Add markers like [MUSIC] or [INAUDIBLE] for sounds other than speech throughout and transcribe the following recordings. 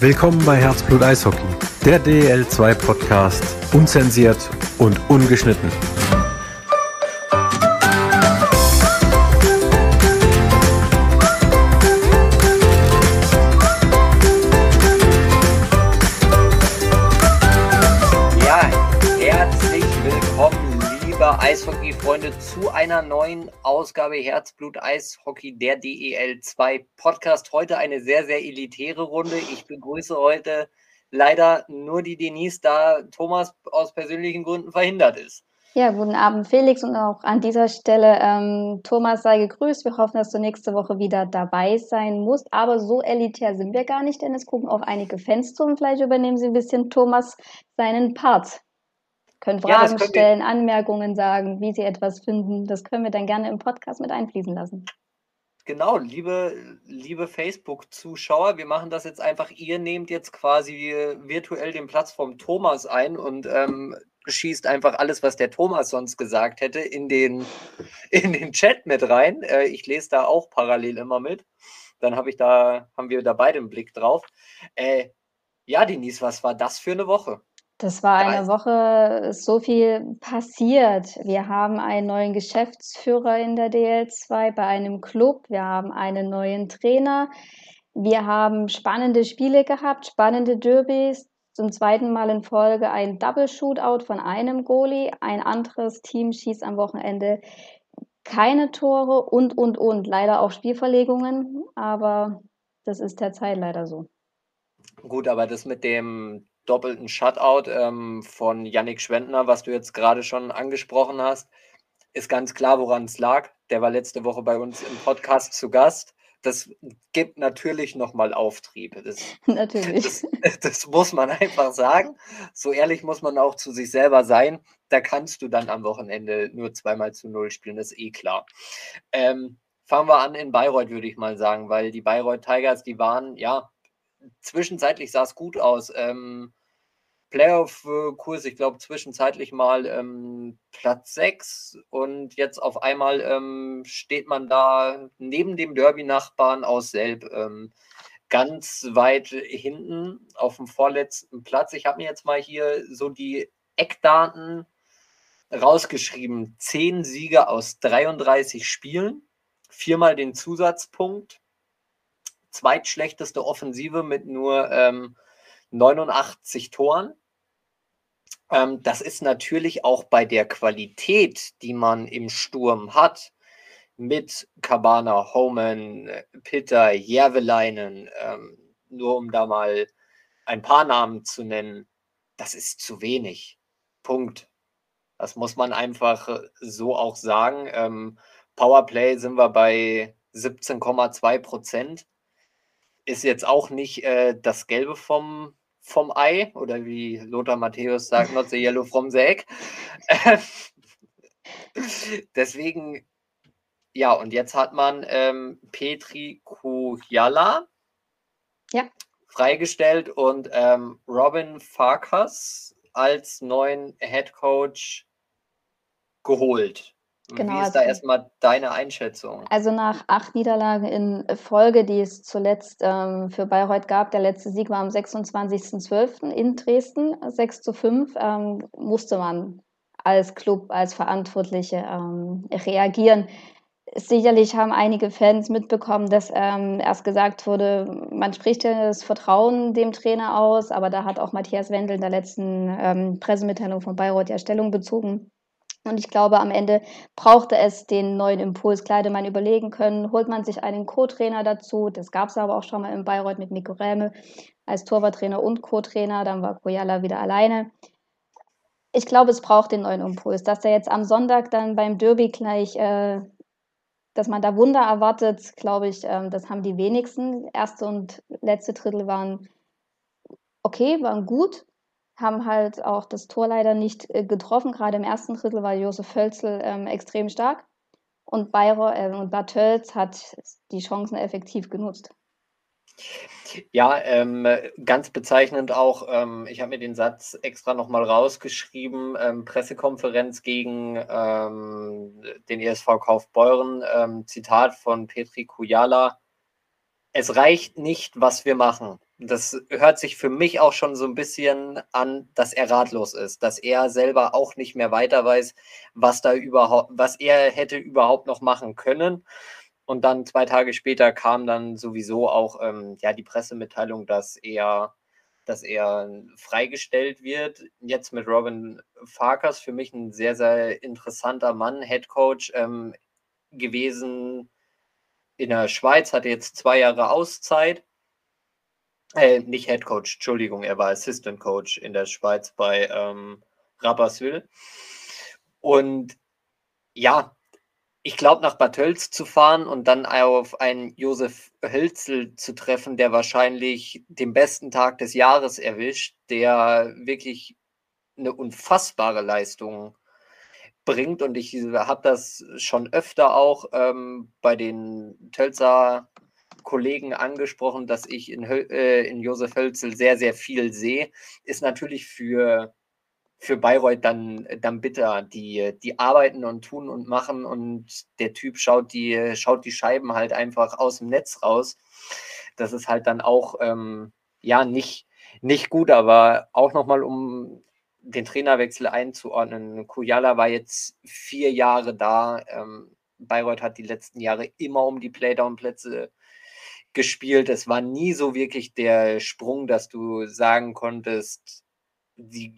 Willkommen bei Herzblut Eishockey, der DL2 Podcast, unzensiert und ungeschnitten. Einer neuen Ausgabe Herzblut Eishockey, der DEL 2 Podcast. Heute eine sehr, sehr elitäre Runde. Ich begrüße heute leider nur die Denise, da Thomas aus persönlichen Gründen verhindert ist. Ja, guten Abend, Felix, und auch an dieser Stelle, ähm, Thomas, sei gegrüßt. Wir hoffen, dass du nächste Woche wieder dabei sein musst. Aber so elitär sind wir gar nicht, denn es gucken auch einige Fans zu und vielleicht übernehmen sie ein bisschen Thomas seinen Part können Fragen ja, stellen, Anmerkungen sagen, wie sie etwas finden. Das können wir dann gerne im Podcast mit einfließen lassen. Genau, liebe, liebe Facebook-Zuschauer, wir machen das jetzt einfach. Ihr nehmt jetzt quasi virtuell den Platz vom Thomas ein und ähm, schießt einfach alles, was der Thomas sonst gesagt hätte, in den, [LAUGHS] in den Chat mit rein. Äh, ich lese da auch parallel immer mit. Dann habe ich da, haben wir da beide einen Blick drauf. Äh, ja, Denise, was war das für eine Woche? Das war eine Woche, so viel passiert. Wir haben einen neuen Geschäftsführer in der DL2 bei einem Club. Wir haben einen neuen Trainer. Wir haben spannende Spiele gehabt, spannende Derbys. Zum zweiten Mal in Folge ein Double Shootout von einem Goalie. Ein anderes Team schießt am Wochenende keine Tore und, und, und. Leider auch Spielverlegungen, aber das ist derzeit leider so. Gut, aber das mit dem doppelten Shutout ähm, von Yannick Schwendner, was du jetzt gerade schon angesprochen hast, ist ganz klar, woran es lag. Der war letzte Woche bei uns im Podcast zu Gast. Das gibt natürlich nochmal Auftrieb. Das, [LAUGHS] natürlich. Das, das, muss man einfach sagen. So ehrlich muss man auch zu sich selber sein. Da kannst du dann am Wochenende nur zweimal zu null spielen, das ist eh klar. Ähm, fangen wir an in Bayreuth, würde ich mal sagen, weil die Bayreuth Tigers, die waren, ja, zwischenzeitlich sah es gut aus. Ähm, Playoff-Kurs, ich glaube, zwischenzeitlich mal ähm, Platz 6 und jetzt auf einmal ähm, steht man da neben dem Derby-Nachbarn aus Selb ähm, ganz weit hinten auf dem vorletzten Platz. Ich habe mir jetzt mal hier so die Eckdaten rausgeschrieben. Zehn Siege aus 33 Spielen, viermal den Zusatzpunkt, zweitschlechteste Offensive mit nur ähm, 89 Toren. Ähm, das ist natürlich auch bei der Qualität, die man im Sturm hat, mit Cabana, Homan, Pitter, Järveleinen, ähm, nur um da mal ein paar Namen zu nennen, das ist zu wenig. Punkt. Das muss man einfach so auch sagen. Ähm, Powerplay sind wir bei 17,2 Prozent. Ist jetzt auch nicht äh, das Gelbe vom, vom Ei oder wie Lothar Matthäus sagt, not the [LAUGHS] yellow from the egg. [LAUGHS] Deswegen, ja, und jetzt hat man ähm, Petri Kujala ja. freigestellt und ähm, Robin Farkas als neuen Head Coach geholt. Genau, Wie ist da also erstmal deine Einschätzung? Also nach acht Niederlagen in Folge, die es zuletzt ähm, für Bayreuth gab, der letzte Sieg war am 26.12. in Dresden, 6 zu 5, ähm, musste man als Club, als Verantwortliche ähm, reagieren. Sicherlich haben einige Fans mitbekommen, dass ähm, erst gesagt wurde, man spricht ja das Vertrauen dem Trainer aus, aber da hat auch Matthias Wendel in der letzten ähm, Pressemitteilung von Bayreuth ja Stellung bezogen und ich glaube, am Ende brauchte es den neuen Impuls. Klar man überlegen können, holt man sich einen Co-Trainer dazu. Das gab es aber auch schon mal in Bayreuth mit Miko Räme als Torwarttrainer und Co-Trainer. Dann war Koyala wieder alleine. Ich glaube, es braucht den neuen Impuls. Dass er jetzt am Sonntag dann beim Derby gleich, äh, dass man da Wunder erwartet, glaube ich, äh, das haben die wenigsten. Erste und letzte Drittel waren okay, waren gut haben halt auch das Tor leider nicht äh, getroffen. Gerade im ersten Drittel war Josef Hölzel ähm, extrem stark. Und Bayreuth äh, und Bad Tölz hat die Chancen effektiv genutzt. Ja, ähm, ganz bezeichnend auch, ähm, ich habe mir den Satz extra nochmal rausgeschrieben, ähm, Pressekonferenz gegen ähm, den ESV Kaufbeuren, ähm, Zitat von Petri Kujala, es reicht nicht, was wir machen. Das hört sich für mich auch schon so ein bisschen an, dass er ratlos ist, dass er selber auch nicht mehr weiter weiß, was da überhaupt, was er hätte überhaupt noch machen können. Und dann zwei Tage später kam dann sowieso auch ähm, ja, die Pressemitteilung, dass er, dass er freigestellt wird. Jetzt mit Robin Farkas, für mich ein sehr, sehr interessanter Mann, Head Coach ähm, gewesen in der Schweiz, hatte jetzt zwei Jahre Auszeit äh, nicht Head Coach, Entschuldigung, er war Assistant Coach in der Schweiz bei ähm, Rapperswil. Und ja, ich glaube, nach Bad Hölz zu fahren und dann auf einen Josef Hölzel zu treffen, der wahrscheinlich den besten Tag des Jahres erwischt, der wirklich eine unfassbare Leistung bringt. Und ich habe das schon öfter auch ähm, bei den Tölzer Kollegen angesprochen, dass ich in, äh, in Josef Hölzel sehr, sehr viel sehe, ist natürlich für, für Bayreuth dann, dann bitter. Die, die arbeiten und tun und machen und der Typ schaut die, schaut die Scheiben halt einfach aus dem Netz raus. Das ist halt dann auch, ähm, ja, nicht, nicht gut, aber auch nochmal, um den Trainerwechsel einzuordnen. Kujala war jetzt vier Jahre da. Ähm, Bayreuth hat die letzten Jahre immer um die Playdown-Plätze gespielt. Es war nie so wirklich der Sprung, dass du sagen konntest, sie,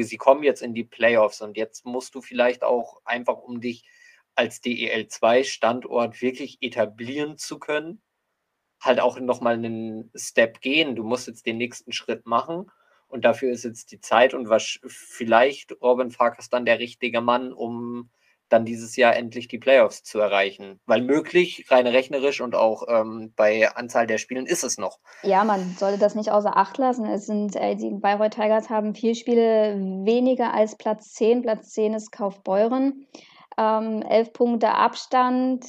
sie kommen jetzt in die Playoffs und jetzt musst du vielleicht auch einfach, um dich als DEL2-Standort wirklich etablieren zu können, halt auch nochmal einen Step gehen. Du musst jetzt den nächsten Schritt machen und dafür ist jetzt die Zeit und was vielleicht Robin Farkas dann der richtige Mann, um dann dieses Jahr endlich die Playoffs zu erreichen. Weil möglich, rein rechnerisch und auch ähm, bei Anzahl der Spielen ist es noch. Ja, man sollte das nicht außer Acht lassen. Es sind, äh, die Bayreuth Tigers haben vier Spiele weniger als Platz 10. Platz 10 ist Kaufbeuren. Ähm, elf Punkte Abstand.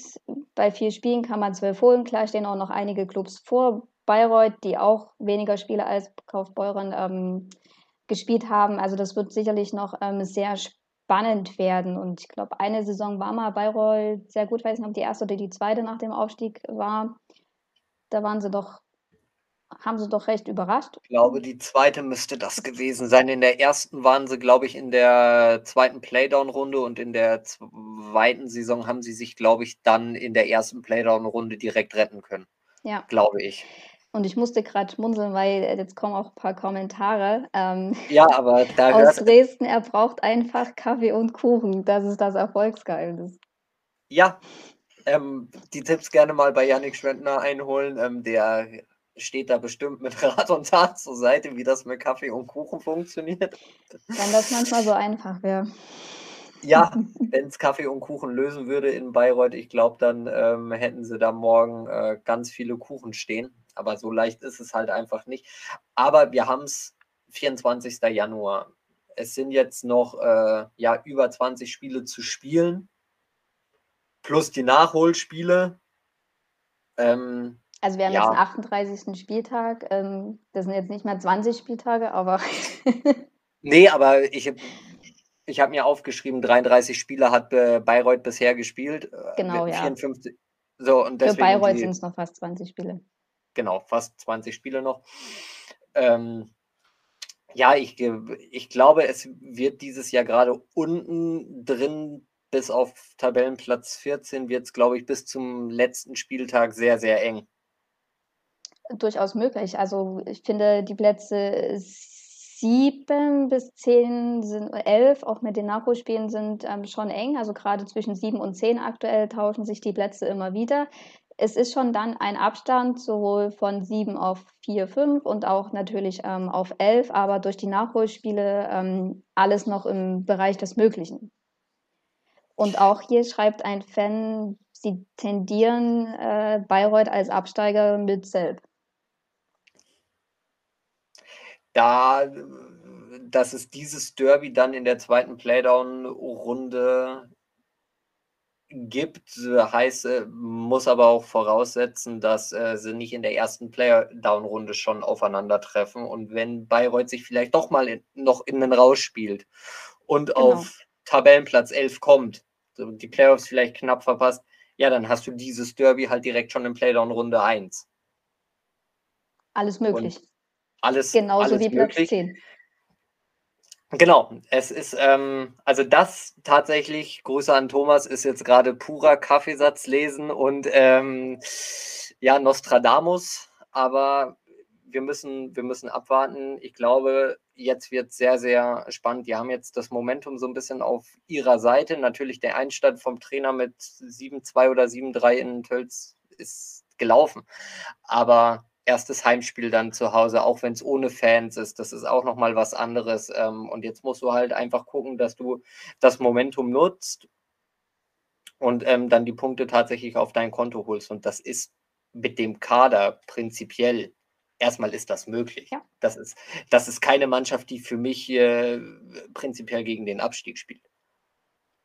Bei vier Spielen kann man zwölf holen. Klar stehen auch noch einige Clubs vor Bayreuth, die auch weniger Spiele als Kaufbeuren ähm, gespielt haben. Also das wird sicherlich noch ähm, sehr spannend spannend werden. Und ich glaube, eine Saison war mal Bayreuth sehr gut, weiß nicht, ob die erste oder die zweite nach dem Aufstieg war. Da waren sie doch, haben sie doch recht überrascht. Ich glaube, die zweite müsste das gewesen sein. In der ersten waren sie, glaube ich, in der zweiten Playdown-Runde und in der zweiten Saison haben sie sich, glaube ich, dann in der ersten Playdown-Runde direkt retten können. Ja. Glaube ich. Und ich musste gerade schmunzeln, weil äh, jetzt kommen auch ein paar Kommentare. Ähm, ja, aber da [LAUGHS] aus Dresden, er braucht einfach Kaffee und Kuchen. Das ist das Erfolgsgeheimnis. Ja, ähm, die Tipps gerne mal bei Yannick Schwendner einholen. Ähm, der steht da bestimmt mit [LAUGHS] Rat und Tat zur Seite, wie das mit Kaffee und Kuchen funktioniert. Wenn das manchmal so einfach wäre. Ja, [LAUGHS] wenn es Kaffee und Kuchen lösen würde in Bayreuth, ich glaube, dann ähm, hätten sie da morgen äh, ganz viele Kuchen stehen aber so leicht ist es halt einfach nicht. Aber wir haben es 24. Januar. Es sind jetzt noch äh, ja, über 20 Spiele zu spielen, plus die Nachholspiele. Ähm, also wir haben ja. jetzt den 38. Spieltag. Ähm, das sind jetzt nicht mehr 20 Spieltage, aber. [LAUGHS] nee, aber ich, ich habe mir aufgeschrieben, 33 Spiele hat äh, Bayreuth bisher gespielt. Äh, genau, ja. 54. So, und Für Bayreuth sind es noch fast 20 Spiele genau, fast 20 Spiele noch. Ähm, ja, ich, ich glaube, es wird dieses Jahr gerade unten drin, bis auf Tabellenplatz 14, wird es, glaube ich, bis zum letzten Spieltag sehr, sehr eng. Durchaus möglich. Also ich finde, die Plätze 7 bis 10 sind 11, auch mit den Nachholspielen sind ähm, schon eng. Also gerade zwischen 7 und 10 aktuell tauschen sich die Plätze immer wieder es ist schon dann ein Abstand sowohl von 7 auf 4, 5 und auch natürlich ähm, auf 11, aber durch die Nachholspiele ähm, alles noch im Bereich des Möglichen. Und auch hier schreibt ein Fan, sie tendieren äh, Bayreuth als Absteiger mit Selb. Da, dass es dieses Derby dann in der zweiten Playdown-Runde gibt, heißt, äh, muss aber auch voraussetzen, dass äh, sie nicht in der ersten Player-Down-Runde schon aufeinandertreffen. Und wenn Bayreuth sich vielleicht doch mal in, noch in den Raus spielt und genau. auf Tabellenplatz 11 kommt, die Playoffs vielleicht knapp verpasst, ja, dann hast du dieses Derby halt direkt schon in Playdown-Runde 1. Alles möglich. Und alles, Genauso alles wie Platz möglich. 10. Genau, es ist, ähm, also das tatsächlich, Grüße an Thomas, ist jetzt gerade purer Kaffeesatz lesen und ähm, ja, Nostradamus, aber wir müssen, wir müssen abwarten. Ich glaube, jetzt wird sehr, sehr spannend. Die haben jetzt das Momentum so ein bisschen auf ihrer Seite. Natürlich der Einstand vom Trainer mit 7-2 oder 7-3 in Tölz ist gelaufen. Aber erstes Heimspiel dann zu Hause, auch wenn es ohne Fans ist. Das ist auch nochmal was anderes. Ähm, und jetzt musst du halt einfach gucken, dass du das Momentum nutzt und ähm, dann die Punkte tatsächlich auf dein Konto holst. Und das ist mit dem Kader prinzipiell. Erstmal ist das möglich. Ja. Das, ist, das ist keine Mannschaft, die für mich äh, prinzipiell gegen den Abstieg spielt.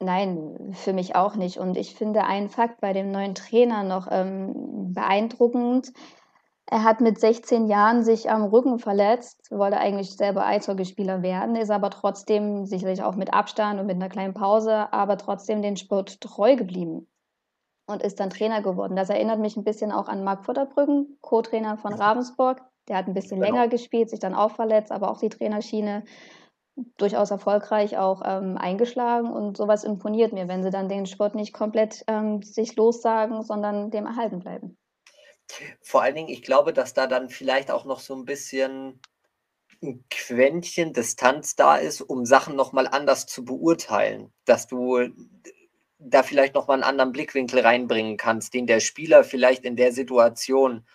Nein, für mich auch nicht. Und ich finde einen Fakt bei dem neuen Trainer noch ähm, beeindruckend. Er hat mit 16 Jahren sich am Rücken verletzt, wollte eigentlich selber Eishockeyspieler werden, ist aber trotzdem, sicherlich auch mit Abstand und mit einer kleinen Pause, aber trotzdem den Sport treu geblieben und ist dann Trainer geworden. Das erinnert mich ein bisschen auch an Marc Futterbrücken, Co-Trainer von Ravensburg. Der hat ein bisschen Genau. länger gespielt, sich dann auch verletzt, aber auch die Trainerschiene durchaus erfolgreich auch ähm, eingeschlagen und sowas imponiert mir, wenn sie dann den Sport nicht komplett ähm, sich lossagen, sondern dem erhalten bleiben. Vor allen Dingen, ich glaube, dass da dann vielleicht auch noch so ein bisschen ein Quäntchen Distanz da ist, um Sachen nochmal anders zu beurteilen. Dass du da vielleicht nochmal einen anderen Blickwinkel reinbringen kannst, den der Spieler vielleicht in der Situation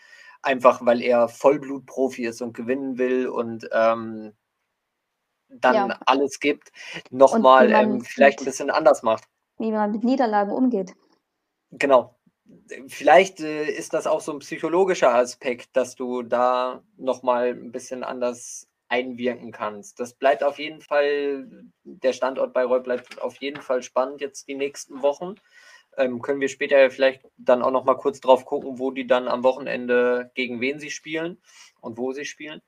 einfach, weil er Vollblutprofi ist und gewinnen will und ähm, dann Ja. alles gibt, nochmal ähm, vielleicht ein bisschen anders macht. Wie man mit Niederlagen umgeht. Genau. Vielleicht äh, ist das auch so ein psychologischer Aspekt, dass du da nochmal ein bisschen anders einwirken kannst. Das bleibt auf jeden Fall, der Standort Bayreuth bleibt auf jeden Fall spannend jetzt die nächsten Wochen. Ähm, können wir später vielleicht dann auch nochmal kurz drauf gucken, wo die dann am Wochenende gegen wen sie spielen und wo sie spielen.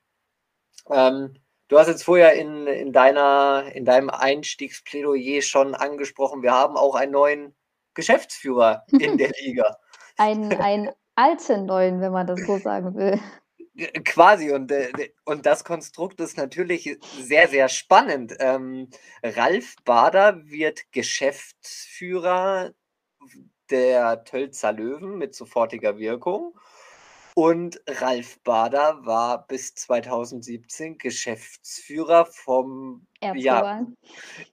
Ähm, du hast jetzt vorher in, in, deiner, in deinem Einstiegsplädoyer schon angesprochen, wir haben auch einen neuen Geschäftsführer in [LAUGHS] der Liga. Ein, [LAUGHS] ein alten neuen, wenn man das so sagen will. Quasi, und, äh, und das Konstrukt ist natürlich sehr, sehr spannend. Ähm, Ralf Bader wird Geschäftsführer der Tölzer Löwen mit sofortiger Wirkung. Und Ralf Bader war bis 2017 Geschäftsführer vom ja, Erzrivalen.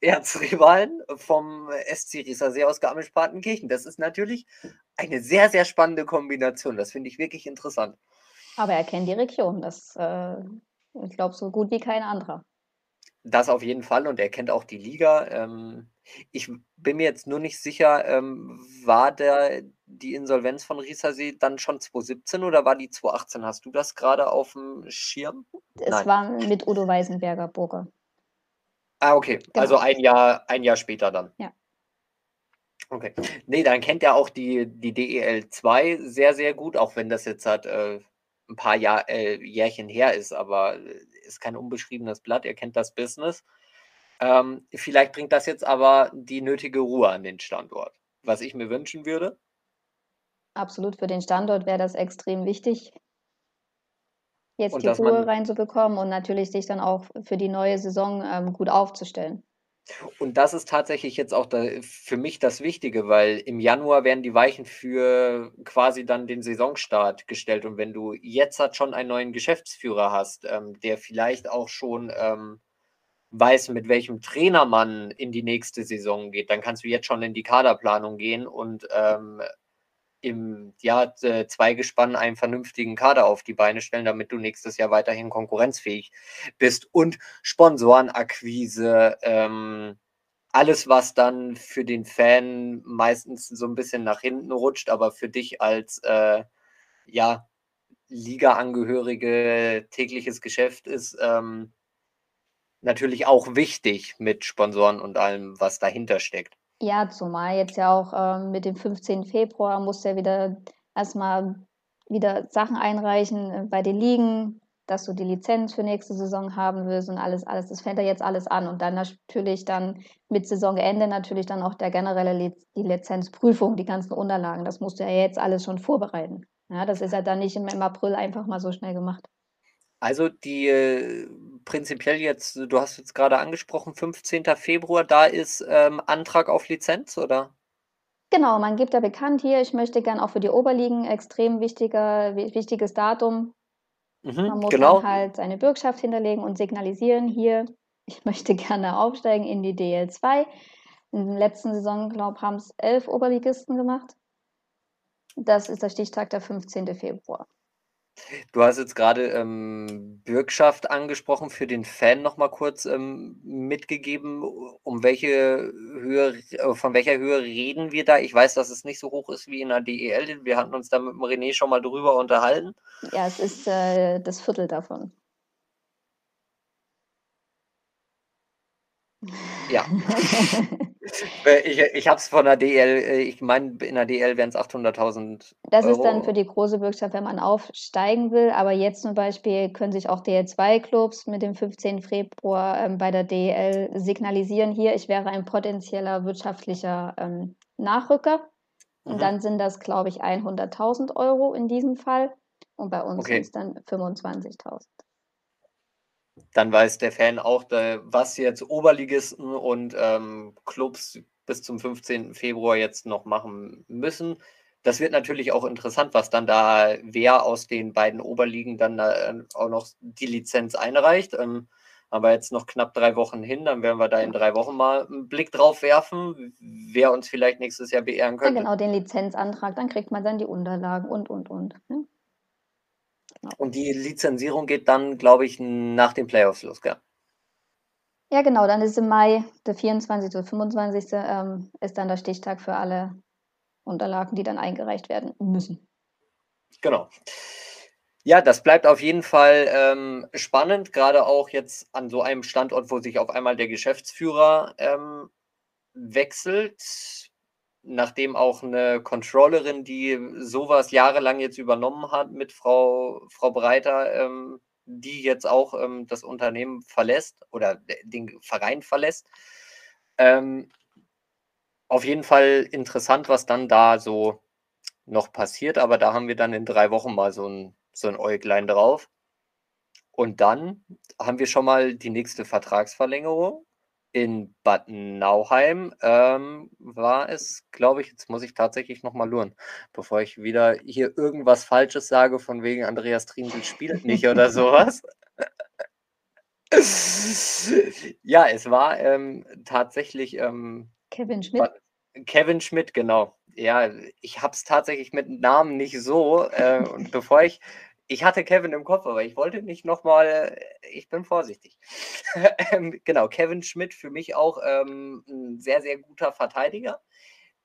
Erzrivalen vom SC Riesersee aus Garmisch-Partenkirchen. Das ist natürlich eine sehr, sehr spannende Kombination. Das finde ich wirklich interessant. Aber er kennt die Region. Das, äh, ich glaube, so gut wie kein anderer. Das auf jeden Fall und er kennt auch die Liga. Ähm, ich bin mir jetzt nur nicht sicher, ähm, war der, die Insolvenz von Riesersee dann schon 2017 oder war die 2018? Hast du das gerade auf dem Schirm? Es Nein. war mit Udo Weisenberger Burger. Ah, okay. Genau. Also ein Jahr, ein Jahr später dann. Ja. Okay. Nee, dann kennt er auch die, die DEL 2 sehr, sehr gut, auch wenn das jetzt halt äh, ein paar Jahr, äh, Jährchen her ist, aber äh, ist kein unbeschriebenes Blatt, er kennt das Business. Ähm, vielleicht bringt das jetzt aber die nötige Ruhe an den Standort, was ich mir wünschen würde. Absolut, für den Standort wäre das extrem wichtig, jetzt Und die Ruhe reinzubekommen und natürlich sich dann auch für die neue Saison ähm, gut aufzustellen. Und das ist tatsächlich jetzt auch da, für mich das Wichtige, weil im Januar werden die Weichen für quasi dann den Saisonstart gestellt. Und wenn du jetzt halt schon einen neuen Geschäftsführer hast, ähm, der vielleicht auch schon ähm, weiß, mit welchem Trainer man in die nächste Saison geht, dann kannst du jetzt schon in die Kaderplanung gehen und ähm, im Jahr äh, einen vernünftigen Kader auf die Beine stellen, damit du nächstes Jahr weiterhin konkurrenzfähig bist. Und Sponsorenakquise, ähm, alles, was dann für den Fan meistens so ein bisschen nach hinten rutscht, aber für dich als äh, ja, Liga-Angehörige tägliches Geschäft ist, ähm, natürlich auch wichtig mit Sponsoren und allem, was dahinter steckt. Ja, zumal jetzt ja auch ähm, mit dem 15. Februar muss ja wieder erstmal wieder Sachen einreichen äh, bei den Ligen, dass du die Lizenz für nächste Saison haben willst und alles, alles. Das fängt ja jetzt alles an. Und dann natürlich dann mit Saisonende natürlich dann auch der generelle Liz die Lizenzprüfung, die ganzen Unterlagen. Das musst du ja jetzt alles schon vorbereiten. Ja, das ist ja dann nicht im April einfach mal so schnell gemacht. Also die äh, prinzipiell jetzt, du hast jetzt gerade angesprochen, 15. Februar, da ist ähm, Antrag auf Lizenz, oder? Genau, man gibt ja bekannt hier, ich möchte gern auch für die Oberligen extrem wichtiger, wichtiges Datum. Mhm, Man muss genau. dann halt seine Bürgschaft hinterlegen und signalisieren, hier, ich [LAUGHS] möchte gerne aufsteigen in die DL2. In der letzten Saison, glaube ich, haben es elf Oberligisten gemacht. Das ist der Stichtag der 15. Februar. Du hast jetzt gerade ähm, Bürgschaft angesprochen, für den Fan noch mal kurz ähm, mitgegeben. Um welche Höhe, äh, von welcher Höhe reden wir da? Ich weiß, dass es nicht so hoch ist wie in der DEL. Wir hatten uns da mit dem René schon mal drüber unterhalten. Ja, es ist äh, das Viertel davon. Ja. [LAUGHS] Ich ich habe es von der DL, äh, ich meine, in der DL wären es 800.000 Das ist dann für die große Bürgschaft, wenn man aufsteigen will. Aber jetzt zum Beispiel können sich auch DL2-Clubs mit dem 15. Februar ähm, bei der DL signalisieren, hier, ich wäre ein potenzieller wirtschaftlicher ähm, Nachrücker. Und Mhm. dann sind das, glaube ich, 100.000 Euro in diesem Fall. Und bei uns Okay. sind es dann 25.000. Dann weiß der Fan auch, was jetzt Oberligisten und ähm, Clubs bis zum 15. Februar jetzt noch machen müssen. Das wird natürlich auch interessant, was dann da, wer aus den beiden Oberligen dann da, äh, auch noch die Lizenz einreicht. Ähm, aber jetzt noch knapp drei Wochen hin, dann werden wir da in drei Wochen mal einen Blick drauf werfen, wer uns vielleicht nächstes Jahr beehren Ja, könnte. genau, den Lizenzantrag, dann kriegt man dann die Unterlagen und, und, und. Ne? Und die Lizenzierung geht dann, glaube ich, nach den Playoffs los, gell? Ja, genau, dann ist im Mai, der 24. oder 25. Ähm, ist dann der Stichtag für alle Unterlagen, die dann eingereicht werden müssen. Genau. Ja, das bleibt auf jeden Fall ähm, spannend, gerade auch jetzt an so einem Standort, wo sich auf einmal der Geschäftsführer ähm, wechselt, nachdem auch eine Controllerin, die sowas jahrelang jetzt übernommen hat mit Frau, Frau Breiter, ähm, die jetzt auch ähm, das Unternehmen verlässt oder den Verein verlässt. Ähm, auf jeden Fall interessant, was dann da so noch passiert, aber da haben wir dann in drei Wochen mal so ein, so ein Äuglein drauf. Und dann haben wir schon mal die nächste Vertragsverlängerung. In Bad Nauheim ähm, war es, glaube ich, jetzt muss ich tatsächlich nochmal luren, bevor ich wieder hier irgendwas Falsches sage, von wegen Andreas Trinsel spielt nicht oder [LAUGHS] sowas. ja, es war ähm, tatsächlich ähm, Kevin Schmidt. Kevin Schmidt, genau. Ja, ich habe es tatsächlich mit Namen nicht so. Äh, und bevor ich, ich hatte Kevin im Kopf, aber ich wollte nicht nochmal, ich bin vorsichtig. [LAUGHS] ähm, genau, Kevin Schmidt für mich auch ähm, ein sehr, sehr guter Verteidiger,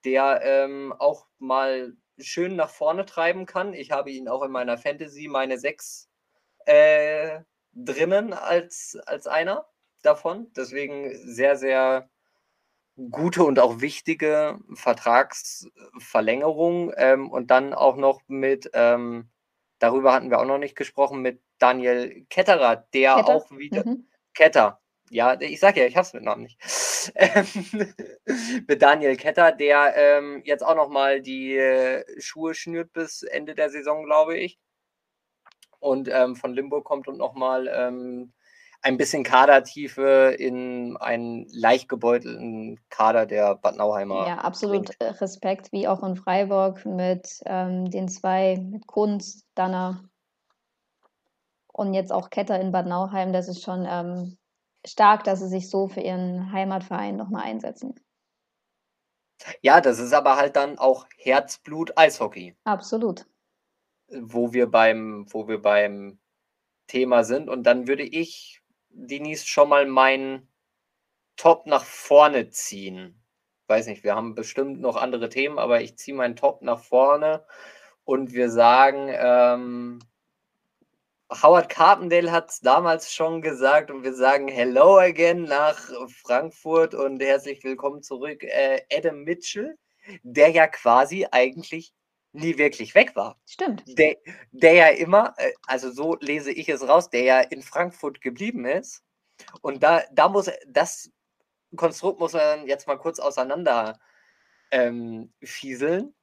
der ähm, auch mal schön nach vorne treiben kann. Ich habe ihn auch in meiner Fantasy, meine sechs äh, drinnen als, als einer davon. Deswegen sehr, sehr gute und auch wichtige Vertragsverlängerung ähm, und dann auch noch mit, ähm, darüber hatten wir auch noch nicht gesprochen, mit Daniel Ketterer, der Ketter? auch wieder, Mhm. Ketter, ja, ich sag ja, ich hab's mit Namen nicht, [LAUGHS] mit Daniel Ketter, der ähm, jetzt auch noch mal die äh, Schuhe schnürt bis Ende der Saison, glaube ich, und ähm, von Limburg kommt und noch mal ähm, ein bisschen Kadertiefe in einen leicht gebeutelten Kader der Bad Nauheimer. Ja, absolut bringt. äh, Respekt, wie auch in Freiburg mit ähm, den zwei, mit Kunz, Danner und jetzt auch Ketter in Bad Nauheim. Das ist schon ähm, stark, dass sie sich so für ihren Heimatverein nochmal einsetzen. Ja, das ist aber halt dann auch Herzblut Eishockey, Absolut. wo wir beim, wo wir beim Thema sind. Und dann würde ich, Denise, schon mal meinen Top nach vorne ziehen. Weiß nicht, wir haben bestimmt noch andere Themen, aber ich ziehe meinen Top nach vorne und wir sagen, ähm, Howard Carpendale hat es damals schon gesagt und wir sagen Hello again nach Frankfurt und herzlich willkommen zurück, äh, Adam Mitchell, der ja quasi eigentlich nie wirklich weg war. Stimmt. Der, der ja immer, äh, also so lese ich es raus, der ja in Frankfurt geblieben ist. Und da, da muss das Konstrukt muss man jetzt mal kurz auseinander ähm, fieseln.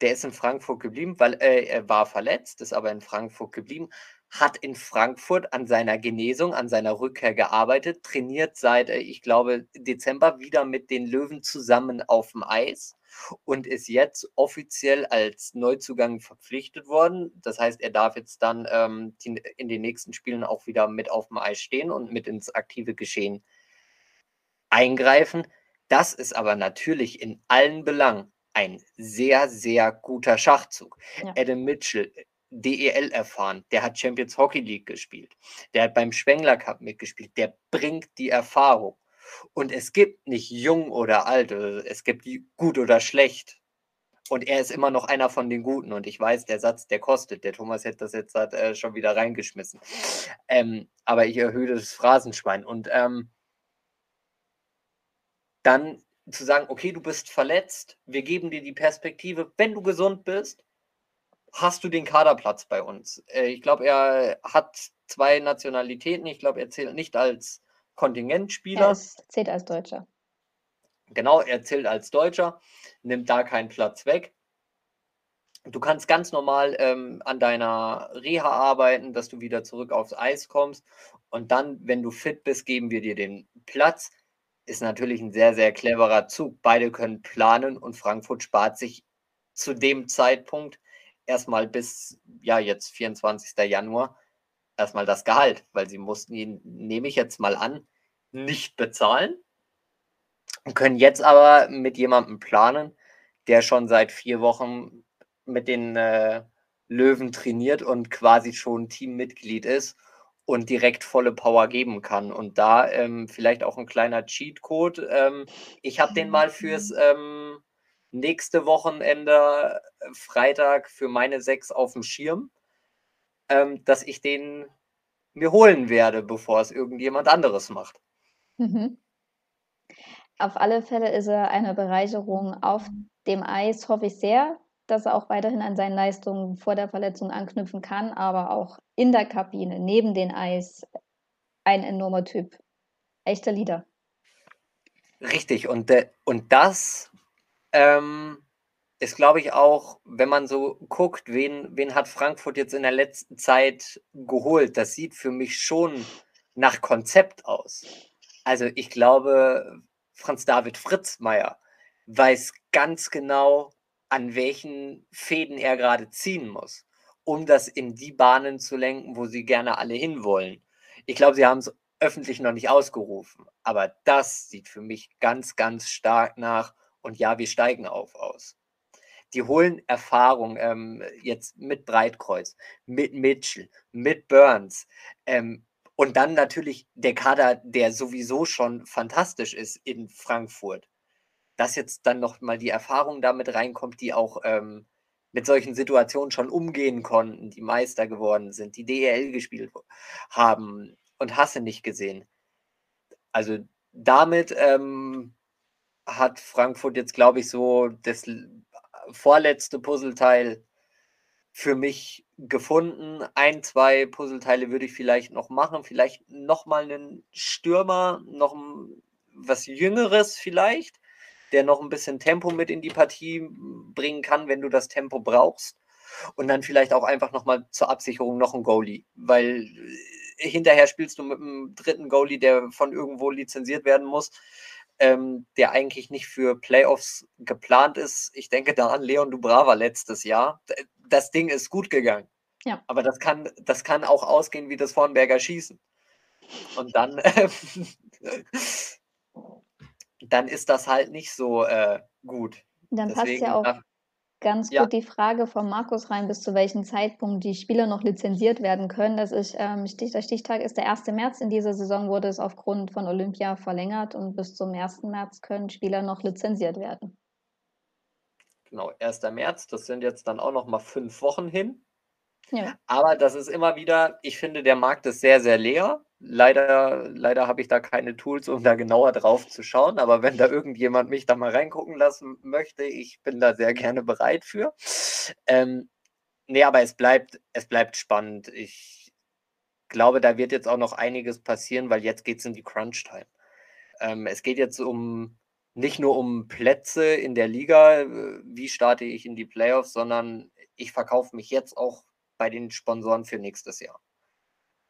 Der ist in Frankfurt geblieben, weil äh, er war verletzt, ist aber in Frankfurt geblieben, hat in Frankfurt an seiner Genesung, an seiner Rückkehr gearbeitet, trainiert seit, äh, ich glaube, Dezember wieder mit den Löwen zusammen auf dem Eis und ist jetzt offiziell als Neuzugang verpflichtet worden. Das heißt, er darf jetzt dann ähm, die, in den nächsten Spielen auch wieder mit auf dem Eis stehen und mit ins aktive Geschehen eingreifen. Das ist aber natürlich in allen Belangen ein sehr, sehr guter Schachzug. Ja. Adam Mitchell, DEL erfahren, der hat Champions Hockey League gespielt, der hat beim Spengler Cup mitgespielt, der bringt die Erfahrung. Und es gibt nicht jung oder alt, es gibt gut oder schlecht. Und er ist immer noch einer von den Guten. Und ich weiß, der Satz, der kostet. Der Thomas hätte das jetzt hat, äh, schon wieder reingeschmissen. Ähm, aber ich erhöhe das Phrasenschwein. Und ähm, dann zu sagen, okay, du bist verletzt, wir geben dir die Perspektive, wenn du gesund bist, hast du den Kaderplatz bei uns. Äh, ich glaube, er hat zwei Nationalitäten. Ich glaube, er zählt nicht als Kontingentspieler. Er zählt als Deutscher. Genau, er zählt als Deutscher, nimmt da keinen Platz weg. Du kannst ganz normal ähm, an deiner Reha arbeiten, dass du wieder zurück aufs Eis kommst. Und dann, wenn du fit bist, geben wir dir den Platz. Ist natürlich ein sehr, sehr cleverer Zug. Beide können planen und Frankfurt spart sich zu dem Zeitpunkt erstmal bis, ja, jetzt 24. Januar, erstmal das Gehalt, weil sie mussten ihn, nehme ich jetzt mal an, nicht bezahlen und können jetzt aber mit jemandem planen, der schon seit vier Wochen mit den äh, Löwen trainiert und quasi schon Teammitglied ist und direkt volle Power geben kann. Und da ähm, vielleicht auch ein kleiner Cheatcode. Ähm, ich habe den mal fürs ähm, nächste Wochenende, äh, Freitag, für meine sechs auf dem Schirm, ähm, dass ich den mir holen werde, bevor es irgendjemand anderes macht. Mhm. Auf alle Fälle ist er eine Bereicherung auf dem Eis, hoffe ich sehr, dass er auch weiterhin an seinen Leistungen vor der Verletzung anknüpfen kann, aber auch in der Kabine, neben dem Eis, ein enormer Typ. Echter Leader. Richtig, und, äh, und das ähm, ist, glaube ich, auch, wenn man so guckt, wen, wen hat Frankfurt jetzt in der letzten Zeit geholt, das sieht für mich schon nach Konzept aus. Also ich glaube, Franz David Fritzmeier weiß ganz genau, an welchen Fäden er gerade ziehen muss, um das in die Bahnen zu lenken, wo sie gerne alle hinwollen. Ich glaube, sie haben es öffentlich noch nicht ausgerufen, aber das sieht für mich ganz, ganz stark nach und ja, wir steigen auf aus. Die holen Erfahrung ähm, jetzt mit Breitkreuz, mit Mitchell, mit Burns ähm, und dann natürlich der Kader, der sowieso schon fantastisch ist in Frankfurt dass jetzt dann noch mal die Erfahrung damit reinkommt, die auch ähm, mit solchen Situationen schon umgehen konnten, die Meister geworden sind, die DEL gespielt haben und Hasse nicht gesehen. Also damit ähm, hat Frankfurt jetzt, glaube ich, so das vorletzte Puzzleteil für mich gefunden. Ein, zwei Puzzleteile würde ich vielleicht noch machen. Vielleicht noch mal einen Stürmer, noch was Jüngeres vielleicht der noch ein bisschen Tempo mit in die Partie bringen kann, wenn du das Tempo brauchst. Und dann vielleicht auch einfach nochmal zur Absicherung noch ein Goalie, weil äh, hinterher spielst du mit einem dritten Goalie, der von irgendwo lizenziert werden muss, ähm, der eigentlich nicht für Playoffs geplant ist. Ich denke da an Leon Dubrava letztes Jahr. Das Ding ist gut gegangen. Ja. Aber das kann, das kann auch ausgehen wie das Vornberger Schießen. Und dann äh, [LAUGHS] dann ist das halt nicht so äh, gut. Dann passt ja auch ganz ja. gut die Frage von Markus rein, bis zu welchem Zeitpunkt die Spieler noch lizenziert werden können. Das ist, ähm, Stich, der Stichtag ist der 1. März. In dieser Saison wurde es aufgrund von Olympia verlängert und bis zum 1. März können Spieler noch lizenziert werden. Genau, 1. März, das sind jetzt dann auch noch mal fünf Wochen hin. Ja. Aber das ist immer wieder, ich finde, der Markt ist sehr, sehr leer. Leider, leider habe ich da keine Tools, um da genauer drauf zu schauen. Aber wenn da irgendjemand mich da mal reingucken lassen möchte, ich bin da sehr gerne bereit für. Ähm, nee, aber es bleibt, es bleibt spannend. Ich glaube, da wird jetzt auch noch einiges passieren, weil jetzt geht es in die Crunch-Time. Ähm, es geht jetzt um nicht nur um Plätze in der Liga, äh, wie starte ich in die Playoffs, sondern ich verkaufe mich jetzt auch bei den Sponsoren für nächstes Jahr.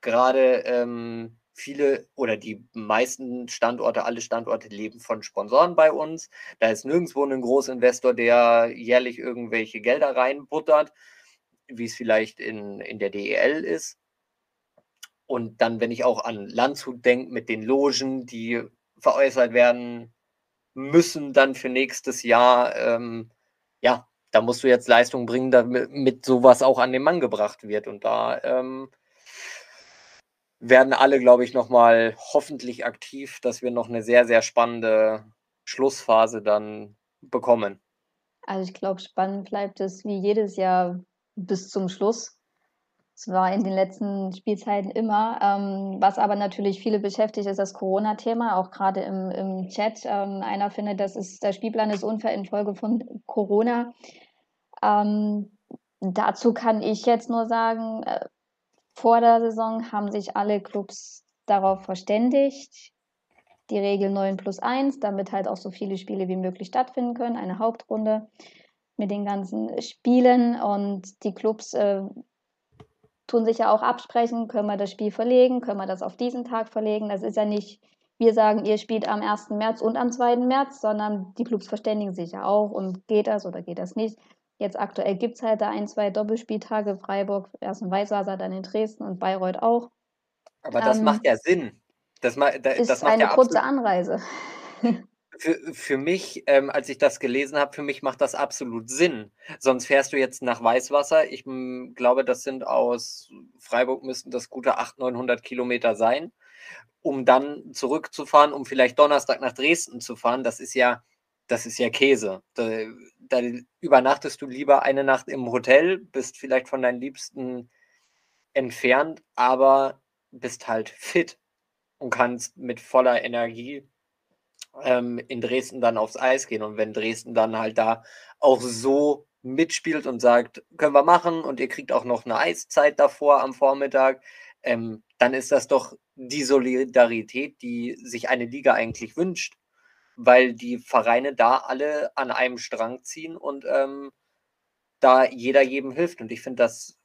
Gerade ähm, viele oder die meisten Standorte, alle Standorte leben von Sponsoren bei uns. Da ist nirgendwo ein Großinvestor, der jährlich irgendwelche Gelder reinbuttert, wie es vielleicht in, in der DEL ist. Und dann, wenn ich auch an Landshut denke, mit den Logen, die veräußert werden müssen, dann für nächstes Jahr, ähm, ja, da musst du jetzt Leistung bringen, damit sowas auch an den Mann gebracht wird. Und da ähm, werden alle, glaube ich, nochmal hoffentlich aktiv, dass wir noch eine sehr, sehr spannende Schlussphase dann bekommen. Also ich glaube, spannend bleibt es wie jedes Jahr bis zum Schluss. Es war in den letzten Spielzeiten immer. Ähm, was aber natürlich viele beschäftigt, ist das Corona-Thema, auch gerade im, im Chat. Ähm, einer findet, das ist, der Spielplan ist unfair infolge von Corona. Ähm, dazu kann ich jetzt nur sagen, äh, vor der Saison haben sich alle Clubs darauf verständigt, die Regel 9 plus 1, damit halt auch so viele Spiele wie möglich stattfinden können, eine Hauptrunde mit den ganzen Spielen und die Clubs äh, tun sich ja auch absprechen, können wir das Spiel verlegen, können wir das auf diesen Tag verlegen. Das ist ja nicht, wir sagen, ihr spielt am 1. März und am 2. März, sondern die Clubs verständigen sich ja auch und geht das oder geht das nicht. Jetzt aktuell gibt es halt da ein, zwei Doppelspieltage. Freiburg, erst in Weißwasser, dann in Dresden und Bayreuth auch. Aber das ähm, macht ja Sinn. Das, ma da, ist das macht eine ja kurze Anreise. [LAUGHS] Für, für mich, ähm, als ich das gelesen habe, für mich macht das absolut Sinn. Sonst fährst du jetzt nach Weißwasser. Ich m, glaube, das sind aus Freiburg müssten das gute 800, 900 Kilometer sein, um dann zurückzufahren, um vielleicht Donnerstag nach Dresden zu fahren. Das ist ja, das ist ja Käse. Da, da übernachtest du lieber eine Nacht im Hotel, bist vielleicht von deinen Liebsten entfernt, aber bist halt fit und kannst mit voller Energie ähm, in Dresden dann aufs Eis gehen. Und wenn Dresden dann halt da auch so mitspielt und sagt, können wir machen und ihr kriegt auch noch eine Eiszeit davor am Vormittag, ähm, dann ist das doch die Solidarität, die sich eine Liga eigentlich wünscht weil die Vereine da alle an einem Strang ziehen und ähm, da jeder jedem hilft. Und ich finde das,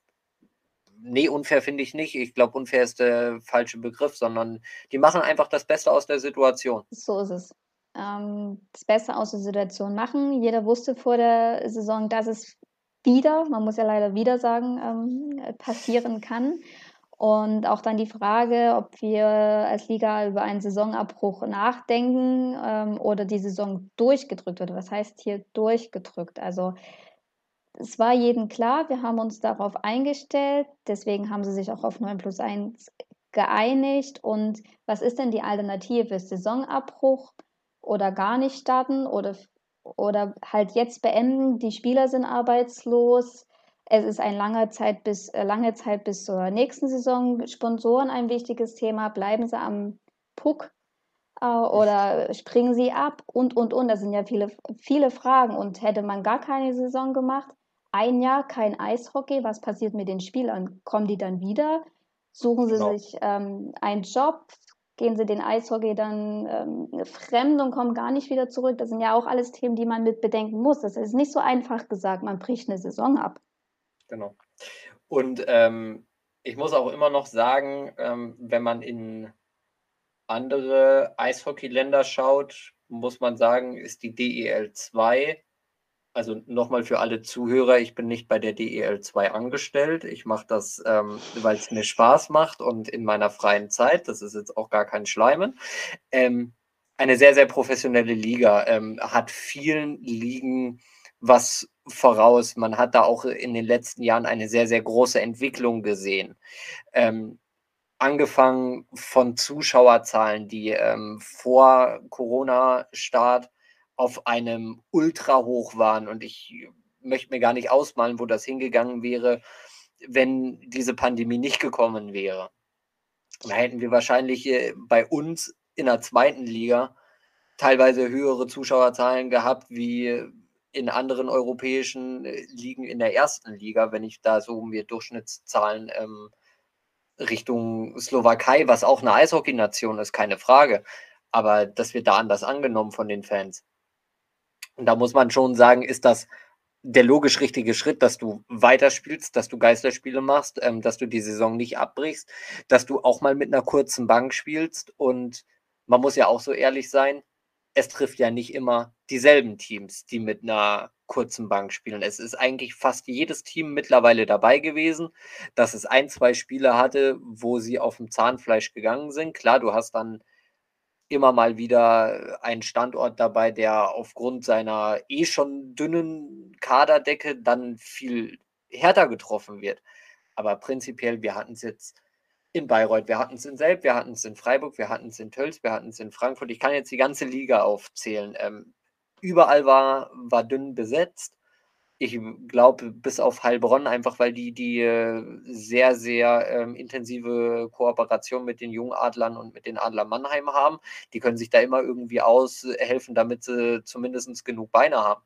nee, unfair finde ich nicht. Ich glaube, unfair ist der falsche Begriff, sondern die machen einfach das Beste aus der Situation. So ist es. Ähm, das Beste aus der Situation machen. Jeder wusste vor der Saison, dass es wieder, man muss ja leider wieder sagen, ähm, passieren kann. Und auch dann die Frage, ob wir als Liga über einen Saisonabbruch nachdenken ähm, oder die Saison durchgedrückt wird. Was heißt hier durchgedrückt? Also es war jedem klar, wir haben uns darauf eingestellt, deswegen haben sie sich auch auf 9 plus 1 geeinigt. Und was ist denn die Alternative? Saisonabbruch oder gar nicht starten oder, oder halt jetzt beenden? Die Spieler sind arbeitslos es ist eine lange Zeit bis, äh, lange Zeit bis zur nächsten Saison. Sponsoren ein wichtiges Thema. Bleiben sie am Puck äh, oder springen sie ab und, und, und. Das sind ja viele, viele Fragen. Und hätte man gar keine Saison gemacht, ein Jahr kein Eishockey, was passiert mit den Spielern? Kommen die dann wieder? Suchen sie genau. sich ähm, einen Job? Gehen sie den Eishockey dann ähm, fremd und kommen gar nicht wieder zurück? Das sind ja auch alles Themen, die man mit bedenken muss. Das ist nicht so einfach gesagt, man bricht eine Saison ab. Genau. Und ähm, ich muss auch immer noch sagen, ähm, wenn man in andere Eishockeyländer schaut, muss man sagen, ist die DEL 2, also nochmal für alle Zuhörer, ich bin nicht bei der DEL 2 angestellt. Ich mache das, ähm, weil es mir Spaß macht und in meiner freien Zeit. Das ist jetzt auch gar kein Schleimen. Ähm, eine sehr, sehr professionelle Liga, ähm, hat vielen Ligen was voraus. Man hat da auch in den letzten Jahren eine sehr, sehr große Entwicklung gesehen. Ähm, angefangen von Zuschauerzahlen, die ähm, vor Corona-Start auf einem Ultra-Hoch waren. Und ich möchte mir gar nicht ausmalen, wo das hingegangen wäre, wenn diese Pandemie nicht gekommen wäre. Da hätten wir wahrscheinlich äh, bei uns in der zweiten Liga teilweise höhere Zuschauerzahlen gehabt wie in anderen europäischen äh, Ligen in der ersten Liga, wenn ich da so mir Durchschnittszahlen ähm, Richtung Slowakei, was auch eine Eishockey-Nation ist, keine Frage. Aber das wird da anders angenommen von den Fans. Und da muss man schon sagen, ist das der logisch richtige Schritt, dass du weiterspielst, dass du Geisterspiele machst, ähm, dass du die Saison nicht abbrichst, dass du auch mal mit einer kurzen Bank spielst. Und man muss ja auch so ehrlich sein, es trifft ja nicht immer dieselben Teams, die mit einer kurzen Bank spielen. Es ist eigentlich fast jedes Team mittlerweile dabei gewesen, dass es ein, zwei Spiele hatte, wo sie auf dem Zahnfleisch gegangen sind. Klar, du hast dann immer mal wieder einen Standort dabei, der aufgrund seiner eh schon dünnen Kaderdecke dann viel härter getroffen wird. Aber prinzipiell, wir hatten es jetzt in Bayreuth, wir hatten es in Selb, wir hatten es in Freiburg, wir hatten es in Tölz, wir hatten es in Frankfurt. Ich kann jetzt die ganze Liga aufzählen. Ähm, überall war, war dünn besetzt ich glaube, bis auf Heilbronn, einfach weil die die äh, sehr, sehr ähm, intensive Kooperation mit den Jungadlern und mit den Adler Mannheim haben. Die können sich da immer irgendwie aushelfen, damit sie zumindest genug Beine haben.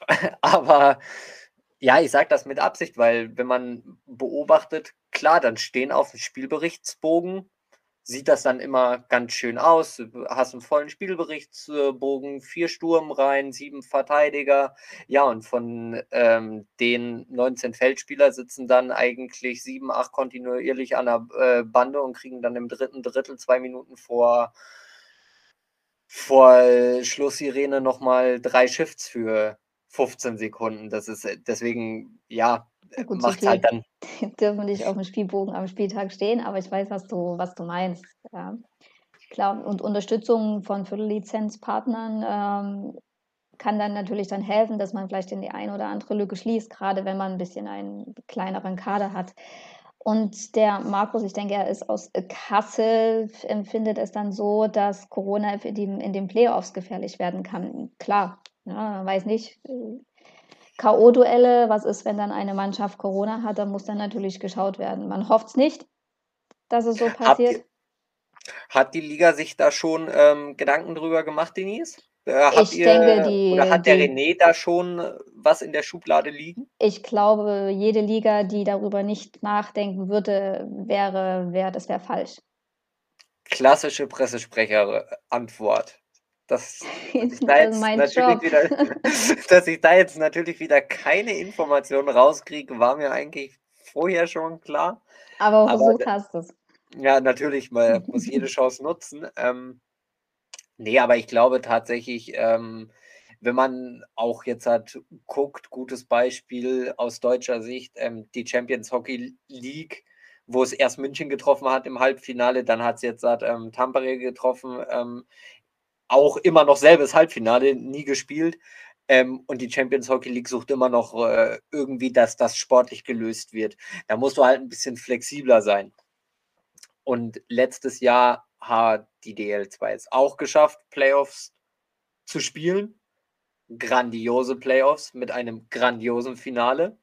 [LAUGHS] Aber ja, ich sage das mit Absicht, weil wenn man beobachtet, klar, dann stehen auf dem Spielberichtsbogen sieht das dann immer ganz schön aus. Du hast einen vollen Spielberichtsbogen, vier Sturm rein, sieben Verteidiger. Ja, und von ähm, den 19 Feldspieler sitzen dann eigentlich sieben, acht kontinuierlich an der äh, Bande und kriegen dann im dritten Drittel zwei Minuten vor, vor Schlusssirene nochmal drei Shifts für 15 Sekunden. Das ist äh, deswegen, ja, Gut, macht so halt dann. [LAUGHS] Dürfen nicht auf dem Spielbogen am Spieltag stehen, aber ich weiß, was du, was du meinst. Ja. Klar, und Unterstützung von Viertellizenzpartnern ähm, kann dann natürlich dann helfen, dass man vielleicht in die eine oder andere Lücke schließt, gerade wenn man ein bisschen einen kleineren Kader hat. Und der Markus, ich denke, er ist aus Kassel, empfindet es dann so, dass Corona in den Playoffs gefährlich werden kann. Klar, ja, weiß nicht, K.O.-Duelle, was ist, wenn dann eine Mannschaft Corona hat, dann muss dann natürlich geschaut werden. Man hofft es nicht, dass es so passiert. Hat, die Liga sich da schon ähm, Gedanken drüber gemacht, Denise? Äh, ich ihr, denke, die. Oder hat der René da schon äh, was in der Schublade liegen? Ich glaube, jede Liga, die darüber nicht nachdenken würde, wäre, wäre das wäre falsch. Klassische Pressesprecher-Antwort. [LAUGHS] Dass, ich da jetzt natürlich wieder, [LAUGHS] [LAUGHS] dass ich da jetzt natürlich wieder keine Informationen rauskriege, war mir eigentlich vorher schon klar. Aber versucht hast du es. Ja, natürlich, man muss jede Chance nutzen. Ähm, nee, aber ich glaube tatsächlich, ähm, wenn man auch jetzt hat, guckt, gutes Beispiel aus deutscher Sicht, ähm, die Champions Hockey League, wo es erst München getroffen hat im Halbfinale, dann hat es jetzt hat, ähm, Tampere getroffen. Ähm, auch immer noch selbes Halbfinale, nie gespielt. Ähm, und die Champions Hockey League sucht immer noch äh, irgendwie, dass das sportlich gelöst wird. Da musst du halt ein bisschen flexibler sein. Und letztes Jahr hat die DL2 es auch geschafft, Playoffs zu spielen. Grandiose Playoffs mit einem grandiosen Finale,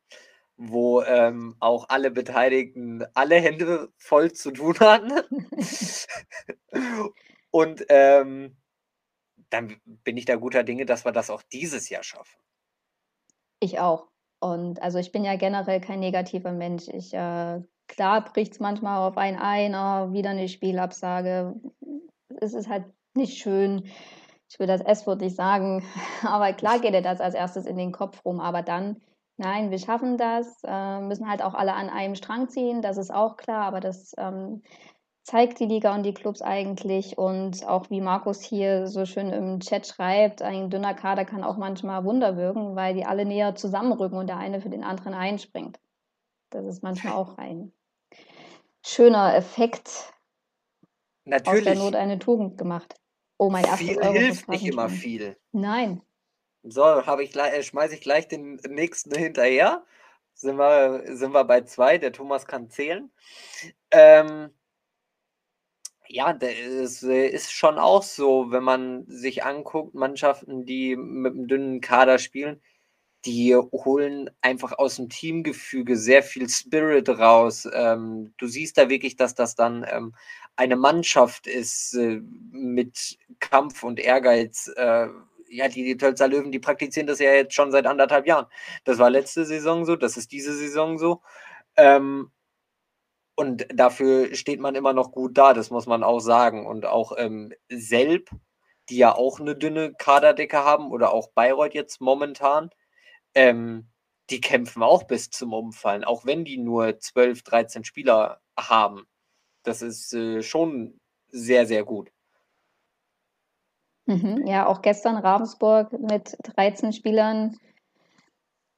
wo ähm, auch alle Beteiligten alle Hände voll zu tun hatten. [LAUGHS] Und ähm, dann bin ich da guter Dinge, dass wir das auch dieses Jahr schaffen. Ich auch. Und also ich bin ja generell kein negativer Mensch. Ich, äh, klar bricht es manchmal auf einen ein, oh, wieder eine Spielabsage. Es ist halt nicht schön. Ich will das S-Wort nicht sagen, [LAUGHS] aber klar geht dir das als erstes in den Kopf rum. Aber dann, nein, wir schaffen das, äh, müssen halt auch alle an einem Strang ziehen, das ist auch klar, aber das ähm, zeigt die Liga und die Clubs eigentlich? Und auch wie Markus hier so schön im Chat schreibt, ein dünner Kader kann auch manchmal Wunder wirken, weil die alle näher zusammenrücken und der eine für den anderen einspringt. Das ist manchmal auch ein schöner Effekt. Natürlich. Aus der Not eine Tugend gemacht. Oh, mein Viel Euro hilft nicht immer viel. Nein. So, habe ich äh, schmeiße ich gleich den nächsten hinterher. Sind wir, sind wir bei zwei. Der Thomas kann zählen. Ähm, ja, es äh, ist schon auch so, wenn man sich anguckt, Mannschaften, die mit einem dünnen Kader spielen, die holen einfach aus dem Teamgefüge sehr viel Spirit raus. Ähm, du siehst da wirklich, dass das dann ähm, eine Mannschaft ist äh, mit Kampf und Ehrgeiz. Äh, ja, die, die Tölzer Löwen, die praktizieren das ja jetzt schon seit anderthalb Jahren. Das war letzte Saison so, das ist diese Saison so. Ähm, und dafür steht man immer noch gut da, das muss man auch sagen. Und auch ähm, Selb, die ja auch eine dünne Kaderdecke haben, oder auch Bayreuth jetzt momentan, ähm, die kämpfen auch bis zum Umfallen, auch wenn die nur 12, 13 Spieler haben. Das ist äh, schon sehr, sehr gut. Mhm, ja, auch gestern Ravensburg mit 13 Spielern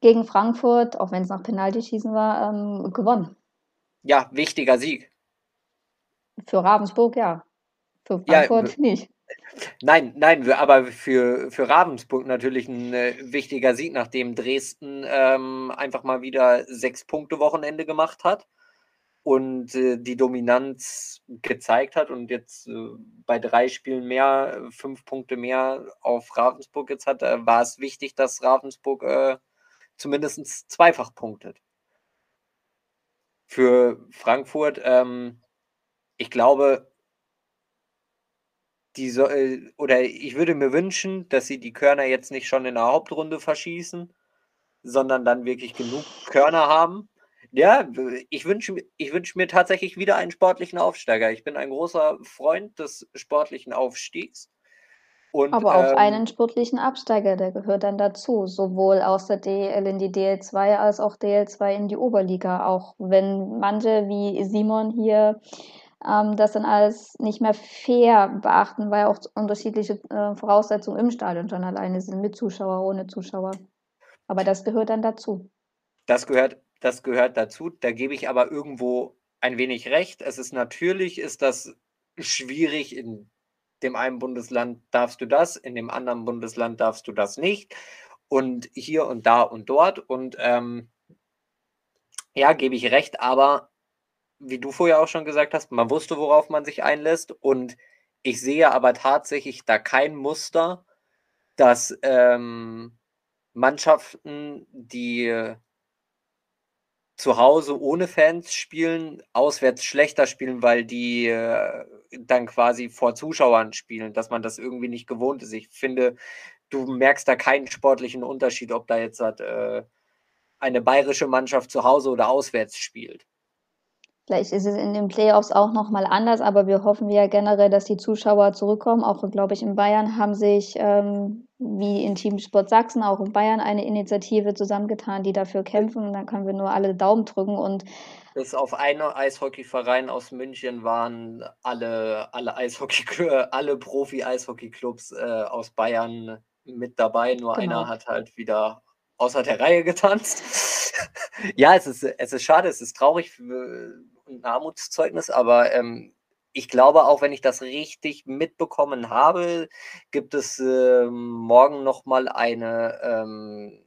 gegen Frankfurt, auch wenn es nach Penaltyschießen war, ähm, gewonnen. Ja, wichtiger Sieg. Für Ravensburg ja. Für Frankfurt ja, nicht. Nein, nein, aber für, für Ravensburg natürlich ein äh, wichtiger Sieg, nachdem Dresden ähm, einfach mal wieder sechs Punkte Wochenende gemacht hat und äh, die Dominanz gezeigt hat und jetzt äh, bei drei Spielen mehr, fünf Punkte mehr auf Ravensburg jetzt hat, äh, war es wichtig, dass Ravensburg äh, zumindest zweifach punktet. Für Frankfurt, ähm, ich glaube, die so, äh, oder ich würde mir wünschen, dass sie die Körner jetzt nicht schon in der Hauptrunde verschießen, sondern dann wirklich genug Körner haben ja, ich wünsche ich wünsch mir tatsächlich wieder einen sportlichen Aufsteiger. Ich bin ein großer Freund des sportlichen Aufstiegs. Und, Aber auch ähm, einen sportlichen Absteiger, der gehört dann dazu, sowohl aus der DL in die DL2 als auch DL2 in die Oberliga. Auch wenn manche wie Simon hier ähm, das dann alles nicht mehr fair beachten, weil auch unterschiedliche äh, Voraussetzungen im Stadion schon alleine sind, mit Zuschauer, ohne Zuschauer. Aber das gehört dann dazu. Das gehört das gehört dazu. Da gebe ich aber irgendwo ein wenig recht. Es ist natürlich, ist das schwierig. In dem einen Bundesland darfst du das, in dem anderen Bundesland darfst du das nicht. Und hier und da und dort. Und ähm, ja, gebe ich recht, aber wie du vorher auch schon gesagt hast, man wusste, worauf man sich einlässt. Und ich sehe aber tatsächlich da kein Muster, dass ähm, Mannschaften, die zu Hause ohne Fans spielen, auswärts schlechter spielen, weil die äh, dann quasi vor Zuschauern spielen, dass man das irgendwie nicht gewohnt ist. Ich finde, du merkst da keinen sportlichen Unterschied, ob da jetzt äh, eine bayerische Mannschaft zu Hause oder auswärts spielt. Vielleicht ist es in den Playoffs auch nochmal anders, aber wir hoffen ja generell, dass die Zuschauer zurückkommen. Auch, glaube ich, in Bayern haben sich, ähm, wie in Team Sport Sachsen, auch in Bayern eine Initiative zusammengetan, die dafür kämpfen. Und dann können wir nur alle Daumen drücken. Und bis auf einen Eishockeyverein aus München waren alle, alle Eishockey, [LAUGHS] alle Profi-Eishockey-Clubs äh, aus Bayern mit dabei. Nur genau. einer hat halt wieder außer der Reihe getanzt. [LAUGHS] ja, es ist, es ist schade, es ist traurig für, ein Armutszeugnis, aber ähm, ich glaube, auch wenn ich das richtig mitbekommen habe, gibt es äh, morgen nochmal eine ähm,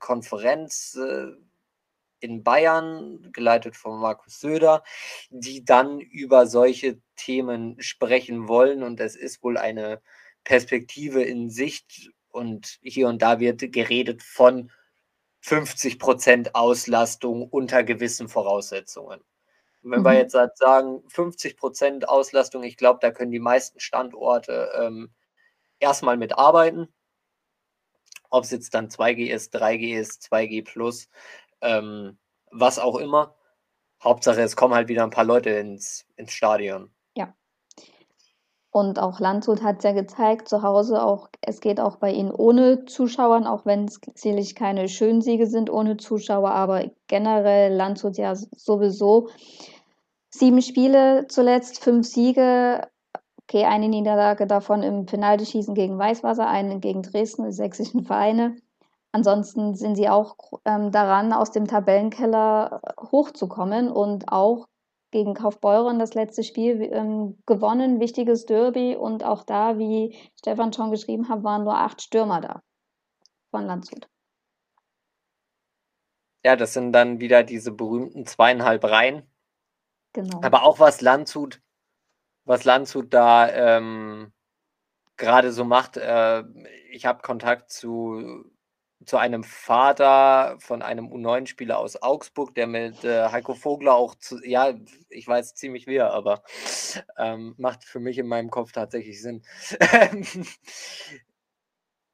Konferenz äh, in Bayern, geleitet von Markus Söder, die dann über solche Themen sprechen wollen. Und es ist wohl eine Perspektive in Sicht. Und hier und da wird geredet von 50 Prozent Auslastung unter gewissen Voraussetzungen. Wenn mhm. wir jetzt halt sagen, 50 Prozent Auslastung, ich glaube, da können die meisten Standorte ähm, erstmal mitarbeiten. Ob es jetzt dann 2G ist, 3G ist, 2G plus, ähm, was auch immer. Hauptsache, es kommen halt wieder ein paar Leute ins, ins Stadion. Und auch Landshut hat es ja gezeigt, zu Hause auch, es geht auch bei ihnen ohne Zuschauern, auch wenn es sicherlich keine schönen Siege sind ohne Zuschauer, aber generell Landshut ja sowieso sieben Spiele zuletzt, fünf Siege, okay, eine Niederlage davon im Penaltyschießen gegen Weißwasser, eine gegen Dresden, die sächsischen Vereine. Ansonsten sind sie auch ähm, daran, aus dem Tabellenkeller hochzukommen und auch gegen Kaufbeuren das letzte Spiel ähm, gewonnen, wichtiges Derby und auch da, wie Stefan schon geschrieben hat, waren nur acht Stürmer da von Landshut. Ja, das sind dann wieder diese berühmten zweieinhalb Reihen. Genau. Aber auch was Landshut, was Landshut da ähm, gerade so macht, äh, ich habe Kontakt zu zu einem Vater von einem U9-Spieler aus Augsburg, der mit äh, Heiko Vogler auch, zu, ja, ich weiß ziemlich wer, aber ähm, macht für mich in meinem Kopf tatsächlich Sinn. [LAUGHS]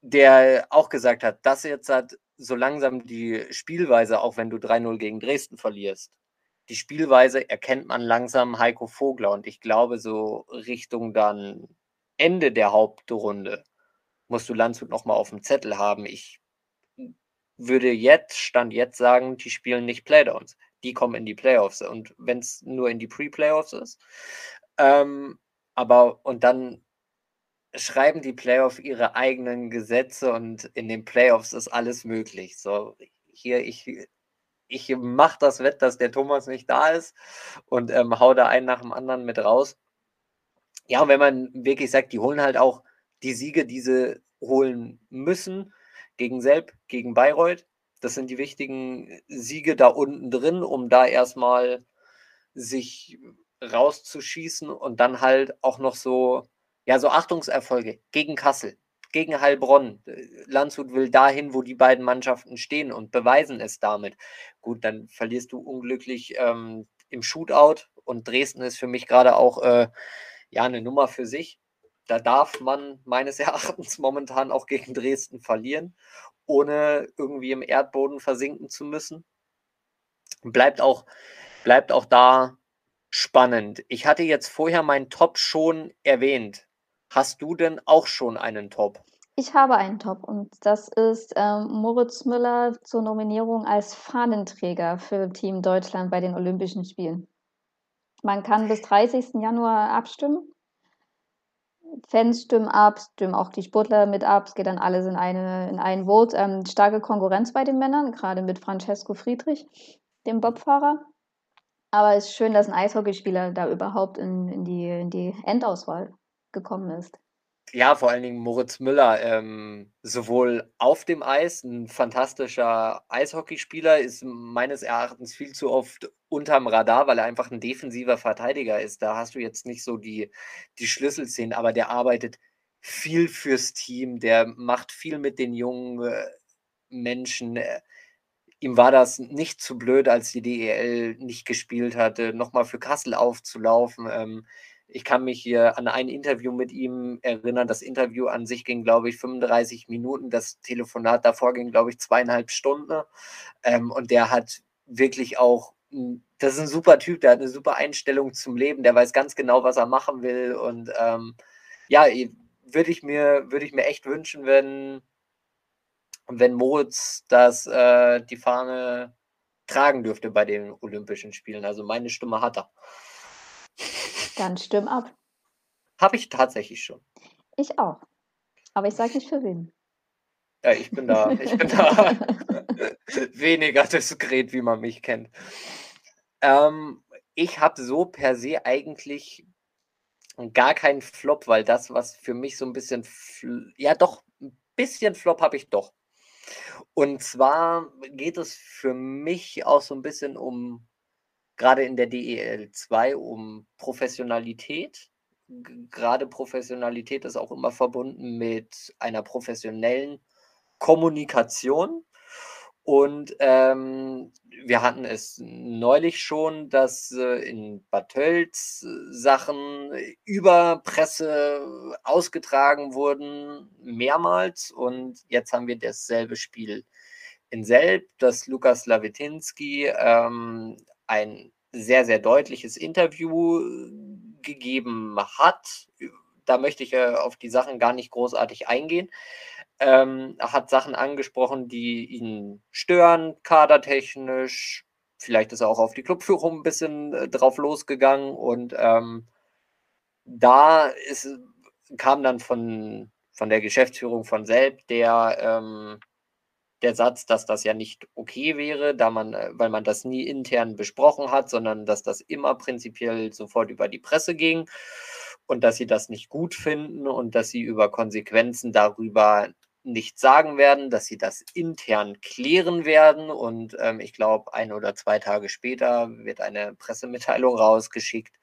der auch gesagt hat, dass jetzt hat so langsam die Spielweise, auch wenn du 3-0 gegen Dresden verlierst, die Spielweise erkennt man langsam Heiko Vogler und ich glaube, so Richtung dann Ende der Hauptrunde musst du Landshut nochmal auf dem Zettel haben. Ich würde jetzt, Stand jetzt sagen, die spielen nicht Playdowns. Die kommen in die Playoffs. Und wenn es nur in die Pre-Playoffs ist. Ähm, aber und dann schreiben die Playoffs ihre eigenen Gesetze und in den Playoffs ist alles möglich. So, hier, ich, ich mache das Wett, dass der Thomas nicht da ist und ähm, hau da einen nach dem anderen mit raus. Ja, und wenn man wirklich sagt, die holen halt auch die Siege, die sie holen müssen, gegen Selb, gegen Bayreuth. Das sind die wichtigen Siege da unten drin, um da erstmal sich rauszuschießen und dann halt auch noch so, ja, so Achtungserfolge gegen Kassel, gegen Heilbronn. Landshut will dahin, wo die beiden Mannschaften stehen und beweisen es damit. Gut, dann verlierst du unglücklich ähm, im Shootout und Dresden ist für mich gerade auch äh, ja eine Nummer für sich. Da darf man meines [LAUGHS] Erachtens momentan auch gegen Dresden verlieren, ohne irgendwie im Erdboden versinken zu müssen. Bleibt auch, bleibt auch da spannend. Ich hatte jetzt vorher meinen Top schon erwähnt. Hast du denn auch schon einen Top? Ich habe einen Top und das ist ähm, Moritz Müller zur Nominierung als Fahnenträger für Team Deutschland bei den Olympischen Spielen. Man kann bis 30. Januar abstimmen Fans stimmen ab, stimmen auch die Sportler mit ab. Es geht dann alles in, eine, in ein Vote. Ähm, starke Konkurrenz bei den Männern, gerade mit Francesco Friedrich, dem Bobfahrer. Aber es ist schön, dass ein Eishockeyspieler da überhaupt in, in, die, in die Endauswahl gekommen ist. Ja, vor allen Dingen Moritz Müller, ähm, sowohl auf dem Eis, ein fantastischer Eishockeyspieler, ist meines Erachtens viel zu oft unterm Radar, weil er einfach ein defensiver Verteidiger ist. Da hast du jetzt nicht so die, die Schlüsselszenen, aber der arbeitet viel fürs Team, der macht viel mit den jungen äh, Menschen. Äh, ihm war das nicht zu blöd, als die DEL nicht gespielt hatte, nochmal für Kassel aufzulaufen. Ähm, ich kann mich hier an ein Interview mit ihm erinnern. Das Interview an sich ging, glaube ich, 35 Minuten. Das Telefonat davor ging, glaube ich, zweieinhalb Stunden. Ähm, und der hat wirklich auch, das ist ein super Typ, der hat eine super Einstellung zum Leben, der weiß ganz genau, was er machen will. Und ähm, ja, würde ich mir, ich mir echt wünschen, wenn, wenn Moritz das, äh, die Fahne tragen dürfte bei den Olympischen Spielen. Also meine Stimme hat er. Dann stimm ab. Habe ich tatsächlich schon. Ich auch. Aber ich sage nicht für wen. Ja, ich bin da, ich bin da [LAUGHS] weniger diskret, wie man mich kennt. Ähm, ich habe so per se eigentlich gar keinen Flop, weil das, was für mich so ein bisschen, ja doch, ein bisschen Flop habe ich doch. Und zwar geht es für mich auch so ein bisschen um gerade in der DEL 2 um Professionalität. Gerade Professionalität ist auch immer verbunden mit einer professionellen Kommunikation. Und ähm, wir hatten es neulich schon, dass äh, in Bad Tölz äh, Sachen über Presse ausgetragen wurden, mehrmals. Und jetzt haben wir dasselbe Spiel in Selb, dass Lukas Lawetinski ähm, ein sehr, sehr deutliches Interview äh, gegeben hat. Da möchte ich äh, auf die Sachen gar nicht großartig eingehen. Ähm, hat Sachen angesprochen, die ihn stören, kadertechnisch. Vielleicht ist er auch auf die Clubführung ein bisschen äh, drauf losgegangen. Und ähm, da ist, kam dann von, von der Geschäftsführung von Selb der ähm, der Satz, dass das ja nicht okay wäre, da man, äh, weil man das nie intern besprochen hat, sondern dass das immer prinzipiell sofort über die Presse ging und dass sie das nicht gut finden und dass sie über Konsequenzen darüber nicht sagen werden, dass sie das intern klären werden. Und ähm, ich glaube, ein oder zwei Tage später wird eine Pressemitteilung rausgeschickt,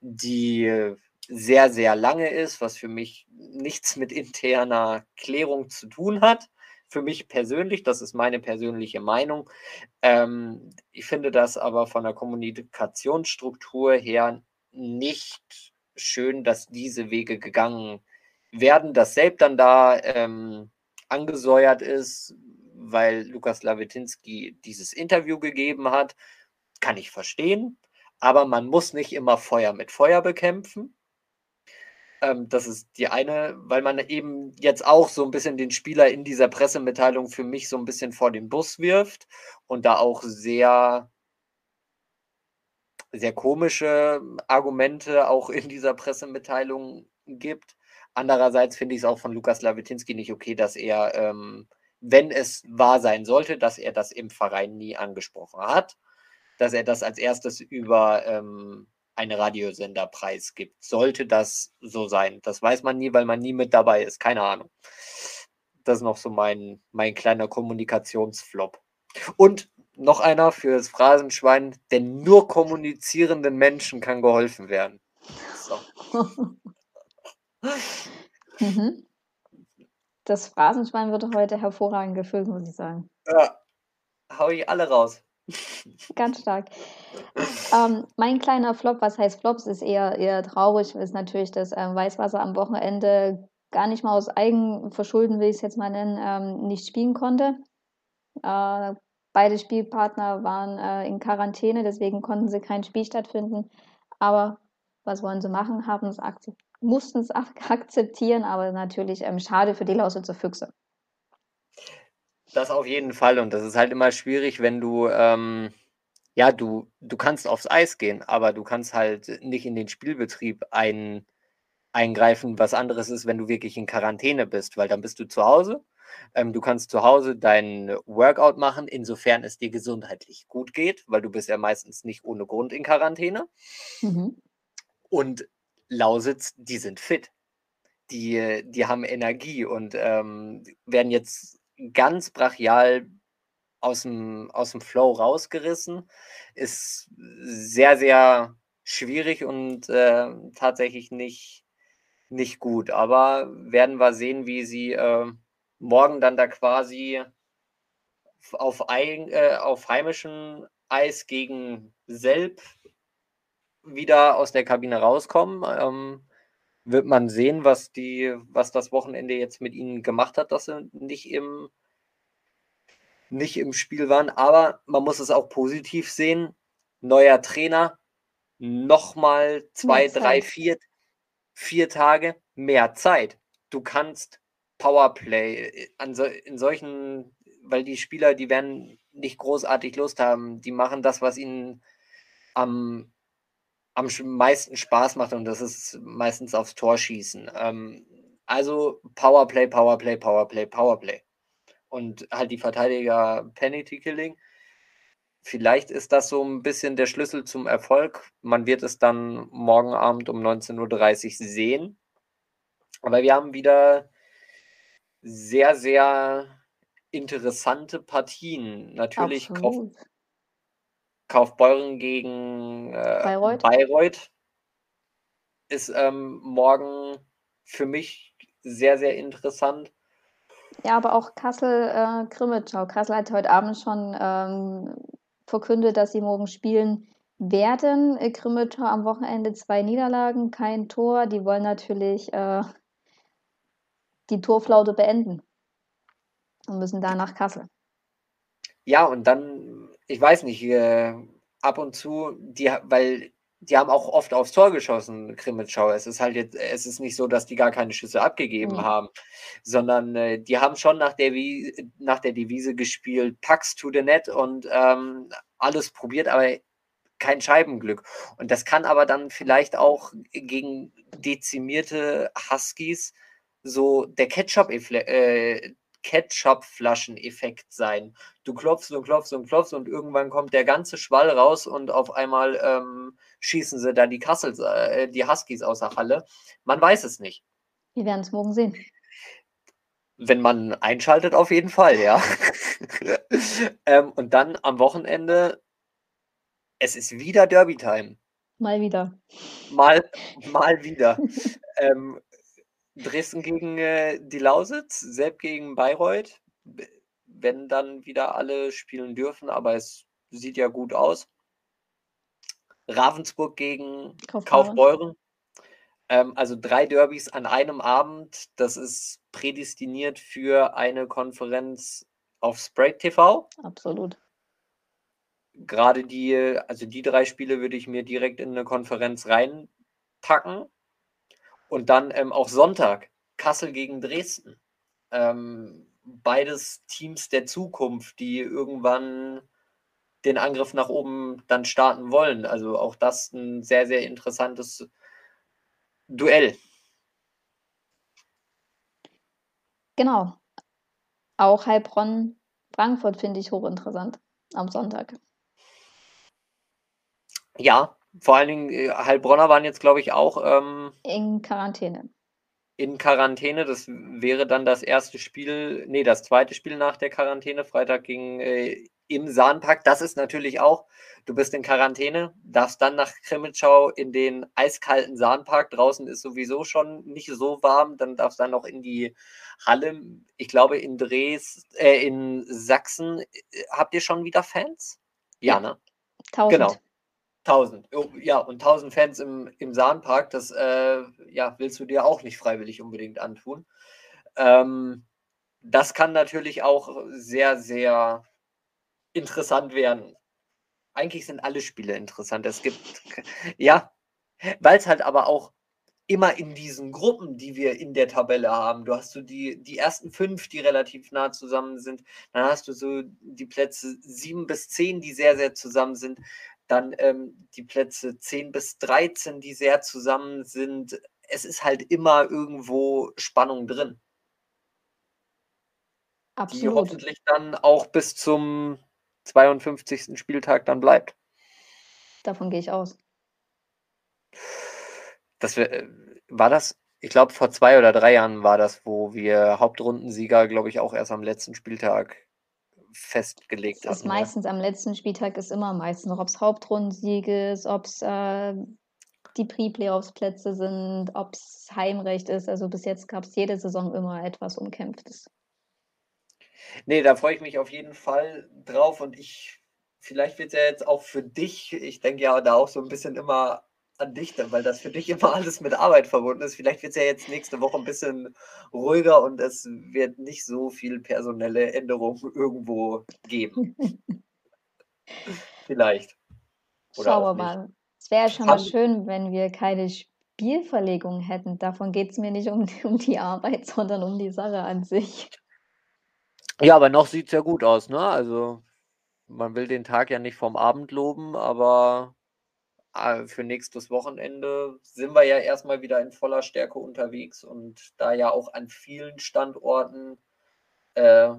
die sehr, sehr lange ist, was für mich nichts mit interner Klärung zu tun hat für mich persönlich, das ist meine persönliche Meinung. Ähm, ich finde das aber von der Kommunikationsstruktur her nicht schön, dass diese Wege gegangen werden, dass selbst dann da ähm, angesäuert ist, weil Lukas Lawetinski dieses Interview gegeben hat, kann ich verstehen. Aber man muss nicht immer Feuer mit Feuer bekämpfen. Ähm, das ist die eine, weil man eben jetzt auch so ein bisschen den Spieler in dieser Pressemitteilung für mich so ein bisschen vor den Bus wirft und da auch sehr, sehr komische Argumente auch in dieser Pressemitteilung gibt. Andererseits finde ich es auch von Lukas Lawetinski nicht okay, dass er, ähm, wenn es wahr sein sollte, dass er das im Verein nie angesprochen hat, dass er das als erstes über ähm, einen Radiosender preisgibt. Sollte das so sein? Das weiß man nie, weil man nie mit dabei ist. Keine Ahnung. Das ist noch so mein, mein kleiner Kommunikationsflop. Und noch einer für das Phrasenschwein, denn nur kommunizierenden Menschen kann geholfen werden. So. [LAUGHS] mhm. Das Phrasenschwein wird heute hervorragend gefüllt, muss ich sagen. Ja, hau ich alle raus. [LAUGHS] Ganz stark. Ähm, mein kleiner Flop, was heißt Flops, ist eher, eher traurig, ist natürlich, dass ähm, Weißwasser am Wochenende gar nicht mal aus Eigenverschulden, will ich es jetzt mal nennen, ähm, nicht spielen konnte. Äh, beide Spielpartner waren äh, in Quarantäne, deswegen konnten sie kein Spiel stattfinden. Aber was wollen sie machen? Haben es mussten es [LAUGHS] akzeptieren, aber natürlich ähm, schade für die Lausitzer Füchse. Das auf jeden Fall. Und das ist halt immer schwierig, wenn du, ähm, ja, du, du kannst aufs Eis gehen, aber du kannst halt nicht in den Spielbetrieb ein, eingreifen. Was anderes ist, wenn du wirklich in Quarantäne bist, weil dann bist du zu Hause. Ähm, du kannst zu Hause dein Workout machen, insofern es dir gesundheitlich gut geht, weil du bist ja meistens nicht ohne Grund in Quarantäne. Mhm. Und Lausitz, die sind fit. Die, die haben Energie und ähm, werden jetzt ganz brachial aus dem, aus dem Flow rausgerissen. Ist sehr, sehr schwierig und äh, tatsächlich nicht, nicht gut. Aber werden wir sehen, wie sie äh, morgen dann da quasi auf, ein, äh, auf heimischem Eis gegen Selb wieder aus der Kabine rauskommen. Ähm, wird man sehen, was die, was das Wochenende jetzt mit ihnen gemacht hat, dass sie nicht im, nicht im Spiel waren. Aber man muss es auch positiv sehen. Neuer Trainer, nochmal zwei, drei, vier, vier Tage mehr Zeit. Du kannst Powerplay an so, in solchen, weil die Spieler, die werden nicht großartig Lust haben. Die machen das, was ihnen am am meisten Spaß macht und das ist meistens aufs Tor schießen. Ähm, also Powerplay, Powerplay, Powerplay, Powerplay. Und halt die Verteidiger Penalty Killing. Vielleicht ist das so ein bisschen der Schlüssel zum Erfolg. Man wird es dann morgen Abend um 19.30 Uhr sehen. Aber wir haben wieder sehr, sehr interessante Partien. Natürlich Absolut. Kaufbeuren gegen äh, Bayreuth. Bayreuth ist ähm, morgen für mich sehr, sehr interessant. Ja, aber auch Kassel-Krimitschau. Äh, Kassel hat heute Abend schon ähm, verkündet, dass sie morgen spielen werden. Äh, Krimitschau am Wochenende zwei Niederlagen, kein Tor. Die wollen natürlich äh, die Torflaute beenden und müssen da nach Kassel. Ja, und dann ich weiß nicht, äh, ab und zu, die, weil die haben auch oft aufs Tor geschossen, Krimitschau. Es ist halt jetzt, es ist nicht so, dass die gar keine Schüsse abgegeben mhm. haben, sondern äh, die haben schon nach der, nach der Devise gespielt, Packs to the net und ähm, alles probiert, aber kein Scheibenglück. Und das kann aber dann vielleicht auch gegen dezimierte Huskies so der Ketchup-Effekt äh, Ketchup-Flaschen-Effekt sein. Du klopfst und klopfst und klopfst und irgendwann kommt der ganze Schwall raus und auf einmal ähm, schießen sie da die Kassel, äh, die Huskies aus der Halle. Man weiß es nicht. Wir werden es morgen sehen. Wenn man einschaltet, auf jeden Fall, ja. [LAUGHS] ähm, und dann am Wochenende, es ist wieder Derby-Time. Mal wieder. Mal, mal wieder. [LAUGHS] ähm, Dresden gegen äh, die Lausitz, Sepp gegen Bayreuth, wenn dann wieder alle spielen dürfen, aber es sieht ja gut aus. Ravensburg gegen Kaufbeuren. Kaufbeuren. Ähm, also drei Derbys an einem Abend. Das ist prädestiniert für eine Konferenz auf Spray TV. Absolut. Gerade die, also die drei Spiele würde ich mir direkt in eine Konferenz reinpacken. Und dann ähm, auch Sonntag, Kassel gegen Dresden. Ähm, beides Teams der Zukunft, die irgendwann den Angriff nach oben dann starten wollen. Also auch das ein sehr, sehr interessantes Duell. Genau. Auch Heilbronn, Frankfurt finde ich hochinteressant am Sonntag. Ja, vor allen Dingen äh, Heilbronner waren jetzt, glaube ich, auch ähm, in Quarantäne. In Quarantäne, das wäre dann das erste Spiel, nee, das zweite Spiel nach der Quarantäne, Freitag gegen äh, im Sahnpark. Das ist natürlich auch, du bist in Quarantäne, darfst dann nach Krimitschau in den eiskalten Sahnpark. Draußen ist sowieso schon nicht so warm, dann darfst du dann noch in die Halle. Ich glaube, in Dres, äh, in Sachsen, äh, habt ihr schon wieder Fans? Ja, ne? Tausend. Genau. 1000. Ja, und 1000 Fans im, im Sahnpark, das äh, ja, willst du dir auch nicht freiwillig unbedingt antun. Ähm, das kann natürlich auch sehr, sehr interessant werden. Eigentlich sind alle Spiele interessant. Es gibt, ja, weil es halt aber auch immer in diesen Gruppen, die wir in der Tabelle haben, du hast so die, die ersten fünf, die relativ nah zusammen sind, dann hast du so die Plätze sieben bis zehn, die sehr, sehr zusammen sind, dann ähm, die Plätze zehn bis 13, die sehr zusammen sind. Es ist halt immer irgendwo Spannung drin. Absolut. Die hoffentlich dann auch bis zum 52. Spieltag dann bleibt. Davon gehe ich aus. Das wär, äh, war das, ich glaube, vor zwei oder drei Jahren war das, wo wir Hauptrundensieger, glaube ich, auch erst am letzten Spieltag festgelegt haben. meistens am letzten Spieltag ist immer meistens, ob es Hauptrundensieg ist, ob es äh, die Pre-Playoffs-Plätze sind, ob es Heimrecht ist. Also bis jetzt gab es jede Saison immer etwas Umkämpftes. Nee, da freue ich mich auf jeden Fall drauf und ich, vielleicht wird es ja jetzt auch für dich, ich denke ja da auch so ein bisschen immer an dich, weil das für dich immer [LAUGHS] alles mit Arbeit verbunden ist. Vielleicht wird es ja jetzt nächste Woche ein bisschen ruhiger und es wird nicht so viel personelle Änderungen irgendwo geben. [LAUGHS] Vielleicht. Oder Schauen wir mal. Es wäre schon mal schön, wenn wir keine Spielverlegung hätten. Davon geht es mir nicht um, [LAUGHS] um die Arbeit, sondern um die Sache an sich. Ja, aber noch sieht es ja gut aus, ne? Also man will den Tag ja nicht vom Abend loben, aber für nächstes Wochenende sind wir ja erstmal wieder in voller Stärke unterwegs und da ja auch an vielen Standorten äh,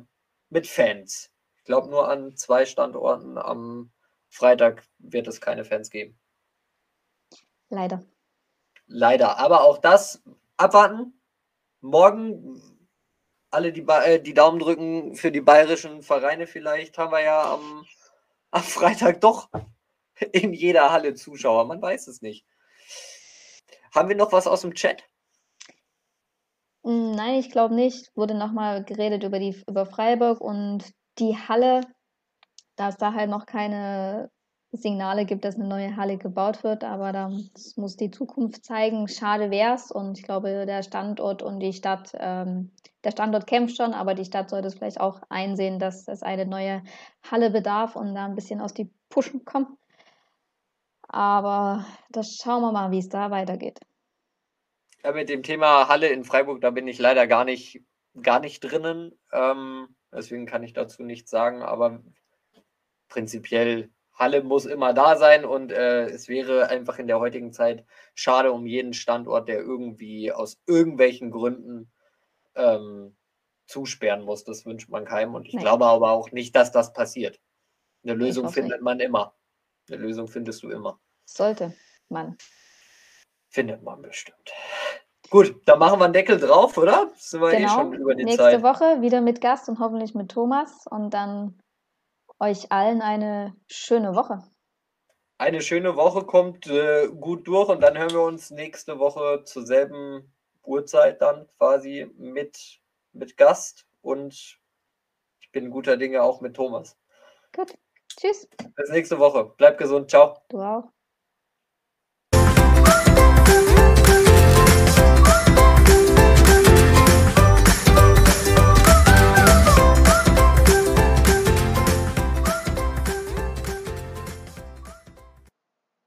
mit Fans. Ich glaube, nur an zwei Standorten am Freitag wird es keine Fans geben. Leider. Leider. Aber auch das abwarten. Morgen alle die, äh, die Daumen drücken für die bayerischen Vereine. Vielleicht haben wir ja am, am Freitag doch [LAUGHS] in jeder Halle Zuschauer. Man weiß es nicht. Haben wir noch was aus dem Chat? Hm, nein, ich glaube nicht. Wurde nochmal geredet über, die, über Freiburg und die Halle, da es da halt noch keine Signale gibt, dass eine neue Halle gebaut wird, aber das muss die Zukunft zeigen. Schade wäre es und ich glaube, der Standort und die Stadt, ähm, der Standort kämpft schon, aber die Stadt sollte es vielleicht auch einsehen, dass es eine neue Halle bedarf und da ein bisschen aus die Puschen kommen. Aber das schauen wir mal, wie es da weitergeht. Ja, mit dem Thema Halle in Freiburg, da bin ich leider gar nicht, gar nicht drinnen. Ähm, deswegen kann ich dazu nichts sagen, aber prinzipiell Halle muss immer da sein und äh, es wäre einfach in der heutigen Zeit schade um jeden Standort, der irgendwie aus irgendwelchen Gründen ähm, zusperren muss. Das wünscht man keinem und ich nee. glaube aber auch nicht, dass das passiert. Eine Lösung findet nicht. man immer. Eine Lösung findest du immer. Sollte man. Findet man bestimmt. Gut, dann machen wir einen Deckel drauf, oder? Sind wir eh genau. eh schon über die Nächste Zeit. Woche wieder mit Gast und hoffentlich mit Thomas und dann euch allen eine schöne Woche. Eine schöne Woche kommt äh, gut durch und dann hören wir uns nächste Woche zur selben Uhrzeit dann quasi mit, mit Gast und ich bin guter Dinge auch mit Thomas. Gut. Tschüss. Bis nächste Woche. Bleib gesund. Ciao. Du auch.